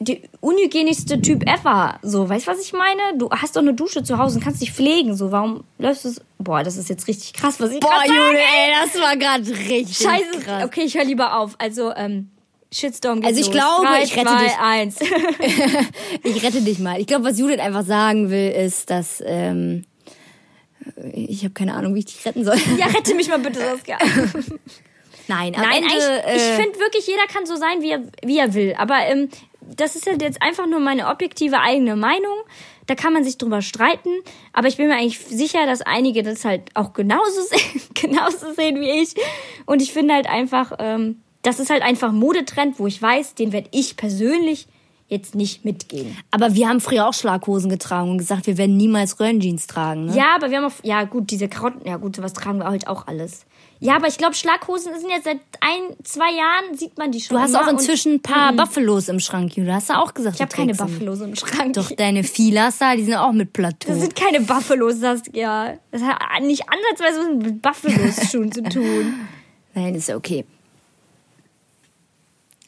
der unhygienischste Typ ever. So, weißt du, was ich meine? Du hast doch eine Dusche zu Hause und kannst dich pflegen. So, warum läufst du so? Boah, das ist jetzt richtig krass, was ich Boah, sage. Judith, ey, das war gerade richtig Scheiße. krass. Okay, ich höre lieber auf. Also, ähm, Shitstorm geht Also ich los. glaube, Drei, ich rette zwei, dich. eins. Ich rette dich mal. Ich glaube, was Judith einfach sagen will, ist, dass ähm, ich habe keine Ahnung, wie ich dich retten soll. ja, rette mich mal bitte, Saskia. Nein, am Nein, Ende, eigentlich, ich äh, finde wirklich, jeder kann so sein, wie er, wie er will. Aber ähm, das ist ja jetzt einfach nur meine objektive eigene Meinung. Da kann man sich drüber streiten. Aber ich bin mir eigentlich sicher, dass einige das halt auch genauso sehen, genauso sehen wie ich. Und ich finde halt einfach, ähm, das ist halt einfach ein Modetrend, wo ich weiß, den werde ich persönlich jetzt nicht mitgehen. aber wir haben früher auch Schlaghosen getragen und gesagt, wir werden niemals Röhrenjeans tragen. Ne? Ja, aber wir haben auch, ja gut, diese Karotten, ja gut, sowas tragen wir halt auch alles. Ja, aber ich glaube, Schlaghosen sind jetzt seit ein, zwei Jahren, sieht man die schon. Du hast auch inzischen ein paar Buffalos im Schrank, Judith. Hast du auch gesagt, Ich habe keine Buffalos im Schrank. Doch, deine Filas da, die sind auch mit Plateau. Das sind keine Buffalos, das ja. Das hat nicht ansatzweise was mit Buffalos-Schuhen zu tun. Nein, ist ja okay.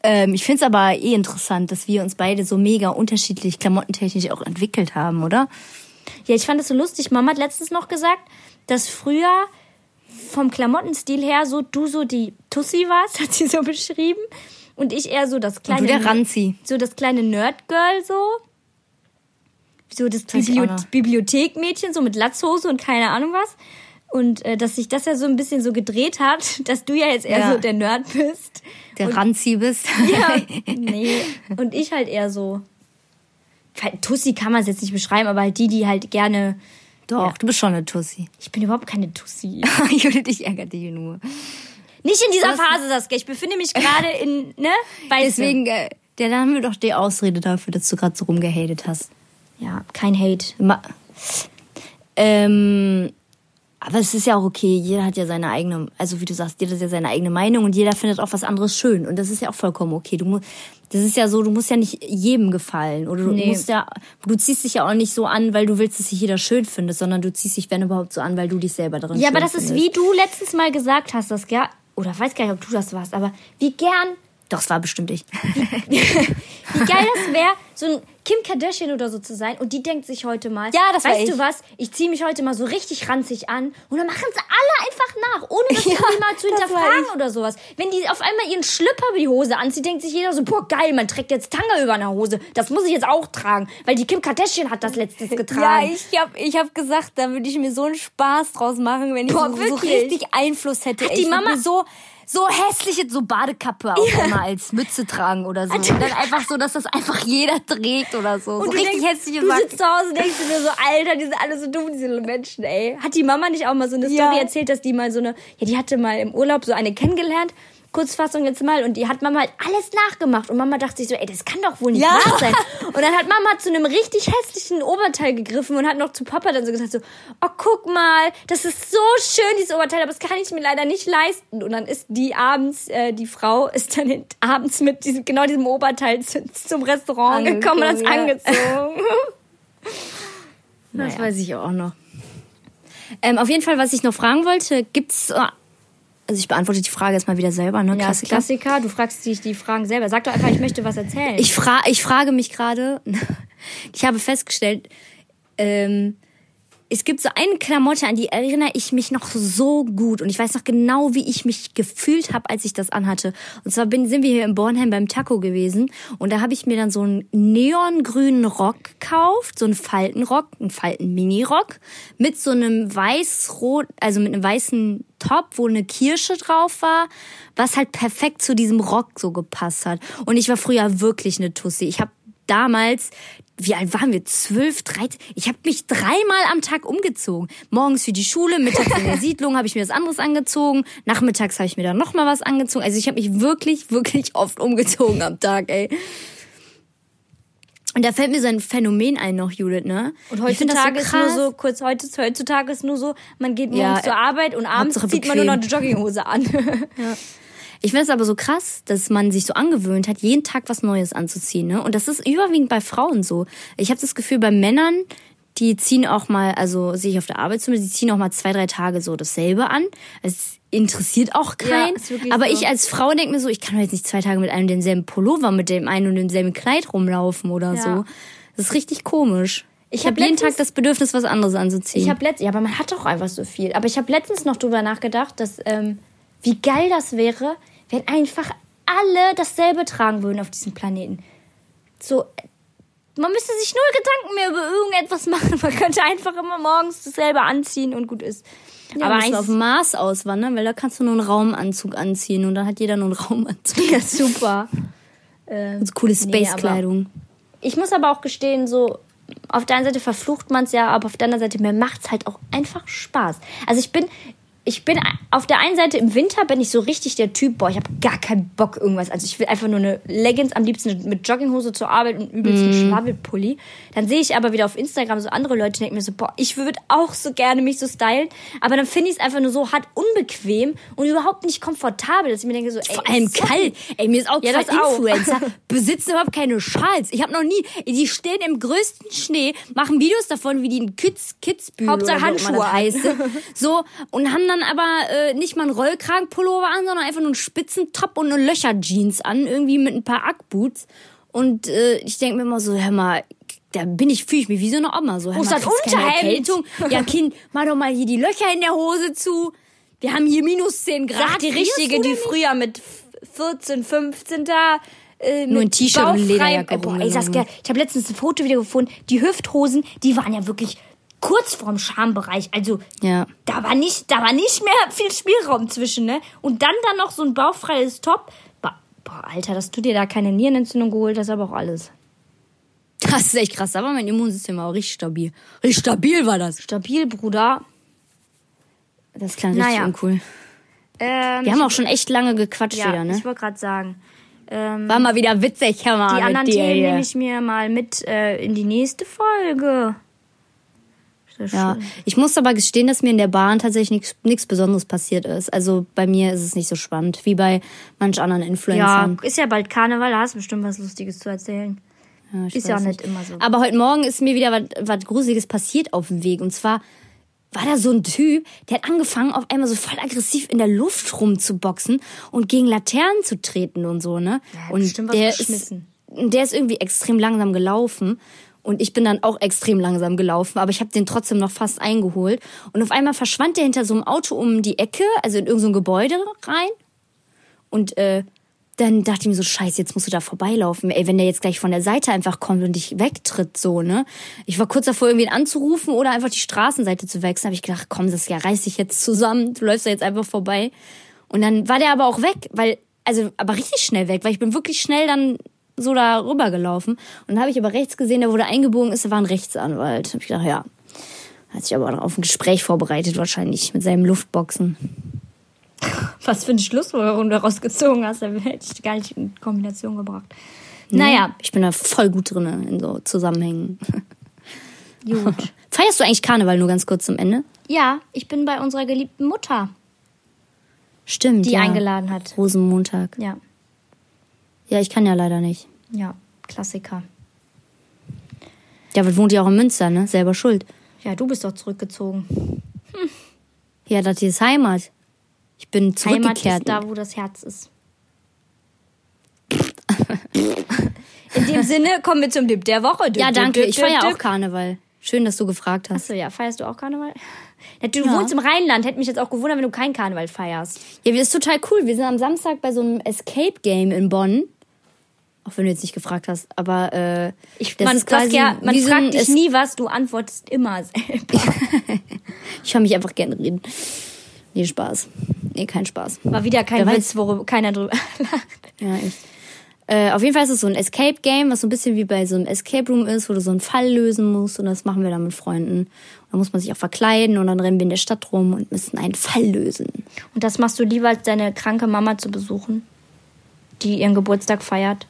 Ähm, ich finde es aber eh interessant, dass wir uns beide so mega unterschiedlich klamottentechnisch auch entwickelt haben, oder? Ja, ich fand das so lustig. Mama hat letztens noch gesagt, dass früher vom Klamottenstil her so du so die Tussi warst, hat sie so beschrieben. Und ich eher so das Und kleine. du der Ranzi. So das kleine Nerd-Girl so. So das. Bibliothekmädchen, so mit Latzhose und keine Ahnung was. Und äh, dass sich das ja so ein bisschen so gedreht hat, dass du ja jetzt eher Ja. so der Nerd bist. Der Ranzi bist. Ja, nee. Und ich halt eher so. Tussi kann man es jetzt nicht beschreiben, aber halt die, die halt gerne. Doch, Ja. du bist schon eine Tussi. Ich bin überhaupt keine Tussi. Judith, ich ärgere dich nur. Nicht in dieser Was? Phase, Saskia. Ich befinde mich gerade in, ne? Weißt Deswegen, äh, ja, dann haben wir doch die Ausrede dafür, dass du gerade so rumgehatet hast. Ja, kein Hate. Ma ähm, aber es ist ja auch okay, jeder hat ja seine eigene, also wie du sagst, jeder hat ja seine eigene Meinung und jeder findet auch was anderes schön. Und das ist ja auch vollkommen okay. Du musst, das ist ja so, du musst ja nicht jedem gefallen. Oder du Nee. musst ja, du ziehst dich ja auch nicht so an, weil du willst, dass sich jeder schön findet, sondern du ziehst dich, wenn überhaupt, so an, weil du dich selber darin Ja, aber das ist, findest. wie du letztens mal gesagt hast, Saskia. Oder weiß gar nicht, ob du das warst, aber wie gern, Doch, es war bestimmt ich. wie geil das wäre, so ein Kim Kardashian oder so zu sein. Und die denkt sich heute mal, Ja, das weißt ich. du was, ich ziehe mich heute mal so richtig ranzig an und dann machen sie alle einfach nach, ohne das Ja, irgendwie mal zu hinterfragen oder sowas. Wenn die auf einmal ihren Schlüpper über die Hose anzieht, denkt sich jeder so, boah, geil, man trägt jetzt Tanga über einer Hose. Das muss ich jetzt auch tragen, weil die Kim Kardashian hat das letztens getragen. ich hab, ich hab gesagt, da würde ich mir so einen Spaß draus machen, wenn ich Boah, so, so wirklich? richtig Einfluss hätte. Hat Ey, die ich würd Mama- so so hässliche so Badekappe auch immer als Mütze tragen oder so. Und dann einfach so, dass das einfach jeder trägt oder so. so du richtig denkst, hässliche Du Sachen. sitzt zu Hause und denkst dir so, Alter, die sind alle so dumm, diese Menschen, ey. Hat die Mama nicht auch mal so eine Ja. Story erzählt, dass die mal so eine, ja, die hatte mal im Urlaub so eine kennengelernt, Kurzfassung jetzt mal, und die hat Mama halt alles nachgemacht. Und Mama dachte sich so, ey, das kann doch wohl nicht Ja. wahr sein. Und dann hat Mama zu einem richtig hässlichen Oberteil gegriffen und hat noch zu Papa dann so gesagt so, oh, guck mal, das ist so schön, dieses Oberteil, aber das kann ich mir leider nicht leisten. Und dann ist die abends, äh, die Frau ist dann abends mit diesem, genau diesem Oberteil zu, zum Restaurant gekommen und hat es ja. angezogen. Das Naja. weiß ich auch noch. Ähm, auf jeden Fall, was ich noch fragen wollte, gibt's. Also ich beantworte die Frage jetzt mal wieder selber, ne? Ja, Klassiker. Klassiker. Du fragst dich die Fragen selber. Sag doch einfach, ich möchte was erzählen. Ich, fra ich frage mich gerade, ich habe festgestellt, ähm, es gibt so eine Klamotte, an die erinnere ich mich noch so gut. Und ich weiß noch genau, wie ich mich gefühlt habe, als ich das anhatte. Und zwar bin, sind wir hier in Bornheim beim Taco gewesen. Und da habe ich mir dann so einen neongrünen Rock gekauft. So einen Faltenrock, einen Falten-Mini-Rock. Mit so einem weiß-rot, also mit einem weißen Top, wo eine Kirsche drauf war. Was halt perfekt zu diesem Rock so gepasst hat. Und ich war früher wirklich eine Tussi. Ich habe damals, wie alt waren wir? Zwölf, dreizehn? Ich habe mich dreimal am Tag umgezogen. Morgens für die Schule, mittags in der Siedlung habe ich mir was anderes angezogen, nachmittags habe ich mir dann noch mal was angezogen. Also ich habe mich wirklich, wirklich oft umgezogen am Tag, ey. Und da fällt mir so ein Phänomen ein noch, Judith, ne? und heutzutage ist nur so, kurz heute, heutzutage ist nur so, man geht morgens Ja, zur Arbeit und abends Hauptsache zieht man nur noch die Jogginghose an. Ich finde es aber so krass, dass man sich so angewöhnt hat, jeden Tag was Neues anzuziehen. Ne? Und das ist überwiegend bei Frauen so. Ich habe das Gefühl, bei Männern, die ziehen auch mal, also sehe ich auf der Arbeit zumindest, die ziehen auch mal zwei, drei Tage so dasselbe an. Es interessiert auch keinen. Ja, aber so. ich als Frau denke mir so, ich kann doch jetzt nicht zwei Tage mit einem denselben Pullover, mit dem einen und demselben Kleid rumlaufen oder ja. so. Das ist richtig komisch. Ich, ich habe hab jeden Tag das Bedürfnis, was anderes anzuziehen. Ich habe letztens, ja, aber man hat doch einfach so viel. Aber ich habe letztens noch drüber nachgedacht, dass ähm, wie geil das wäre, wenn einfach alle dasselbe tragen würden auf diesem Planeten. So, man müsste sich null Gedanken mehr über irgendetwas machen. Man könnte einfach immer morgens dasselbe anziehen und gut ist. Ja, aber eigentlich auf Mars auswandern, weil da kannst du nur einen Raumanzug anziehen und dann hat jeder nur einen Raumanzug. Ja, super. Ähm, so coole Space-Kleidung. Nee, ich muss aber auch gestehen, so auf der einen Seite verflucht man es ja, aber auf der anderen Seite mir macht es halt auch einfach Spaß. Also ich bin ich bin auf der einen Seite im Winter bin ich so richtig der Typ, boah, ich habe gar keinen Bock irgendwas. Also ich will einfach nur eine Leggings, am liebsten mit Jogginghose zur Arbeit und übelst mm. Schwabbelpulli. Dann sehe ich aber wieder auf Instagram so andere Leute, denken mir so, boah, ich würde auch so gerne mich so stylen, aber dann finde ich es einfach nur so hart unbequem und überhaupt nicht komfortabel, dass ich mir denke so, ey, vor allem kalt. Ey, mir ist auch ja, das Influencer auch. besitzen überhaupt keine Schals. Ich habe noch nie, die stehen im größten Schnee, machen Videos davon, wie die in Kids Kidsbühel Hauptsache Handschuhe heiße. so und haben dann dann aber äh, nicht mal einen Rollkragenpullover an, sondern einfach nur einen Spitzentop und eine Löcherjeans an, irgendwie mit ein paar Ackboots. Und äh, ich denke mir immer so, hör mal, da bin ich, fühle ich mich wie so eine Oma. So, Wo ist das Unterhemd? Ja, Kind, mach doch mal hier die Löcher in der Hose zu. Wir haben hier minus 10 Grad. Sag die richtige, die früher mit 14, 15 da äh, nur ein T-Shirt und Lederjacke. Boah, ey, Saskia, ich habe letztens ein Foto wieder gefunden. Die Hüfthosen, die waren ja wirklich kurz vorm Schambereich. Also ja. da war nicht, da war nicht mehr viel Spielraum zwischen, ne? Und dann dann noch so ein bauchfreies Top. Boah, Alter, dass du dir da keine Nierenentzündung geholt hast, aber auch alles. Das ist echt krass. Da war mein Immunsystem auch richtig stabil. Richtig stabil war das. Stabil, Bruder. Das klang richtig naja. uncool. Ähm, Wir haben auch schon echt lange gequatscht ja, wieder, ne? Ich wollte gerade sagen. Ähm, war mal wieder witzig, mal. Die anderen Themen nehme ich mir mal mit äh, in die nächste Folge. Ja, ich muss aber gestehen, dass mir in der Bahn tatsächlich nichts Besonderes passiert ist. Also bei mir ist es nicht so spannend wie bei manch anderen Influencern. Ja, ist ja bald Karneval, da hast du bestimmt was Lustiges zu erzählen. Ja, ist ja auch nicht immer so. Aber heute Morgen ist mir wieder was Gruseliges passiert auf dem Weg. Und zwar war da so ein Typ, der hat angefangen, auf einmal so voll aggressiv in der Luft rumzuboxen und gegen Laternen zu treten und so, ne? Ja, und der ist, der ist irgendwie extrem langsam gelaufen. Und ich bin dann auch extrem langsam gelaufen, aber ich habe den trotzdem noch fast eingeholt. Und auf einmal verschwand der hinter so einem Auto um die Ecke, also in irgendein so Gebäude rein. Und äh, dann dachte ich mir so, scheiße, jetzt musst du da vorbeilaufen. Ey, wenn der jetzt gleich von der Seite einfach kommt und dich wegtritt, so, ne? Ich war kurz davor, irgendwie anzurufen oder einfach die Straßenseite zu wechseln. habe ich gedacht, komm, das ja, reiß dich jetzt zusammen, du läufst da jetzt einfach vorbei. Und dann war der aber auch weg, weil, also, aber richtig schnell weg, weil ich bin wirklich schnell dann so da rüber gelaufen. Und dann habe ich aber rechts gesehen, der wurde eingebogen ist, der war ein Rechtsanwalt. Hab ich gedacht, ja, hat sich aber auf ein Gespräch vorbereitet wahrscheinlich mit seinem Luftboxen. Was für eine Schlussfolgerung du daraus gezogen hast, da hätte ich gar nicht in Kombination gebracht. Naja. Ich bin da voll gut drin in so Zusammenhängen. Gut. Feierst du eigentlich Karneval nur ganz kurz zum Ende? Ja, ich bin bei unserer geliebten Mutter. Stimmt. Die ja. eingeladen hat. Rosenmontag. Ja. Ja, ich kann ja leider nicht. Ja, Klassiker. Ja, aber wohnt ja auch in Münster, ne? Selber schuld. Ja, du bist doch zurückgezogen. Hm. Ja, das hier ist Heimat. Ich bin zurückgekehrt. Heimat ist da, wo das Herz ist. In dem Sinne kommen wir zum Dip der Woche. Dip, ja, danke. Dip, ich feiere auch Karneval. Schön, dass du gefragt hast. Achso, ja. Feierst du auch Karneval? Du ja. wohnst im Rheinland. Hätte mich jetzt auch gewundert, wenn du keinen Karneval feierst. Ja, das ist total cool. Wir sind am Samstag bei so einem Escape Game in Bonn. Auch wenn du jetzt nicht gefragt hast, aber äh, ich, das man, ist quasi ja, man fragt dich nie was, du antwortest immer selber. ich höre mich einfach gerne reden. Nee, Spaß. Nee, kein Spaß. War wieder kein Der Witz, worüber keiner drüber lacht. Ja, echt. Äh, auf jeden Fall ist es so ein Escape Game, was so ein bisschen wie bei so einem Escape Room ist, wo du so einen Fall lösen musst und das machen wir dann mit Freunden. Und da muss man sich auch verkleiden und dann rennen wir in der Stadt rum und müssen einen Fall lösen. Und das machst du lieber als deine kranke Mama zu besuchen, die ihren Geburtstag feiert?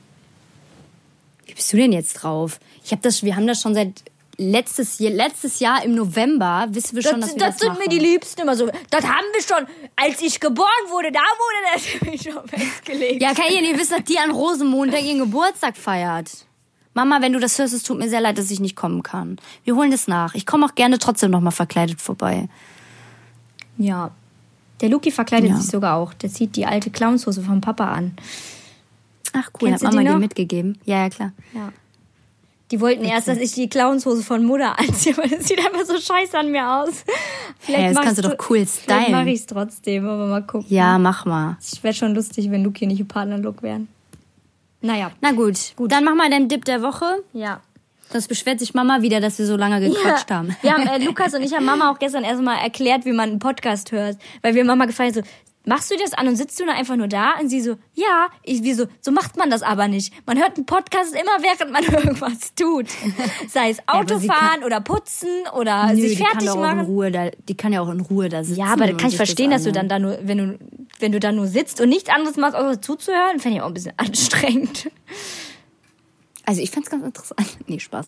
Wie bist du denn jetzt drauf? Ich habe das, wir haben das schon seit letztes, Jahr- letztes Jahr im November wissen wir schon, Das, dass wir das das sind machen. mir die Liebsten immer so. Das haben wir schon, als ich geboren wurde, da wurde das mich schon festgelegt. Ja, kann ihr nicht wissen, dass die an Rosenmontag ihren Geburtstag feiert? Mama, wenn du das hörst, es tut mir sehr leid, dass ich nicht kommen kann. Wir holen das nach. Ich komme auch gerne trotzdem noch mal verkleidet vorbei. Ja. Der Luki verkleidet Ja. sich sogar auch. Der zieht die alte Clownshose vom Papa an. Ach cool, Kennst hat Mama die noch? mitgegeben. Ja, ja, klar. Ja. Die wollten erst, dass ich die Clownshose von Mutter anziehe, weil das sieht einfach so scheiße an mir aus. Vielleicht Hey, das kannst du doch cool stylen. mache ich es trotzdem, aber mal gucken. Ja, mach mal. Es wäre schon lustig, wenn Luki nicht im Partnerlook wären. Naja. Na gut, dann mach mal deinen Dip der Woche. Ja. Sonst beschwert sich Mama wieder, dass wir so lange gequatscht haben. Wir haben, äh, Lukas und ich haben Mama auch gestern erstmal erklärt, wie man einen Podcast hört. Weil wir Mama gefragt haben, so, machst du das an und sitzt du da einfach nur da? Und sie so, ja. Ich, wie so, so macht man das aber nicht. Man hört einen Podcast immer, während man irgendwas tut. Sei es Autofahren oder putzen oder Nö, sich die kann fertig auch in machen. Ruhe da, die kann ja auch in Ruhe da sitzen. Ja, aber da kann ich verstehen, dass du dann da nur, wenn du, wenn du da nur sitzt und nichts anderes machst, außer zuzuhören, fände ich auch ein bisschen anstrengend. Also ich find's ganz interessant. Nee, Spaß.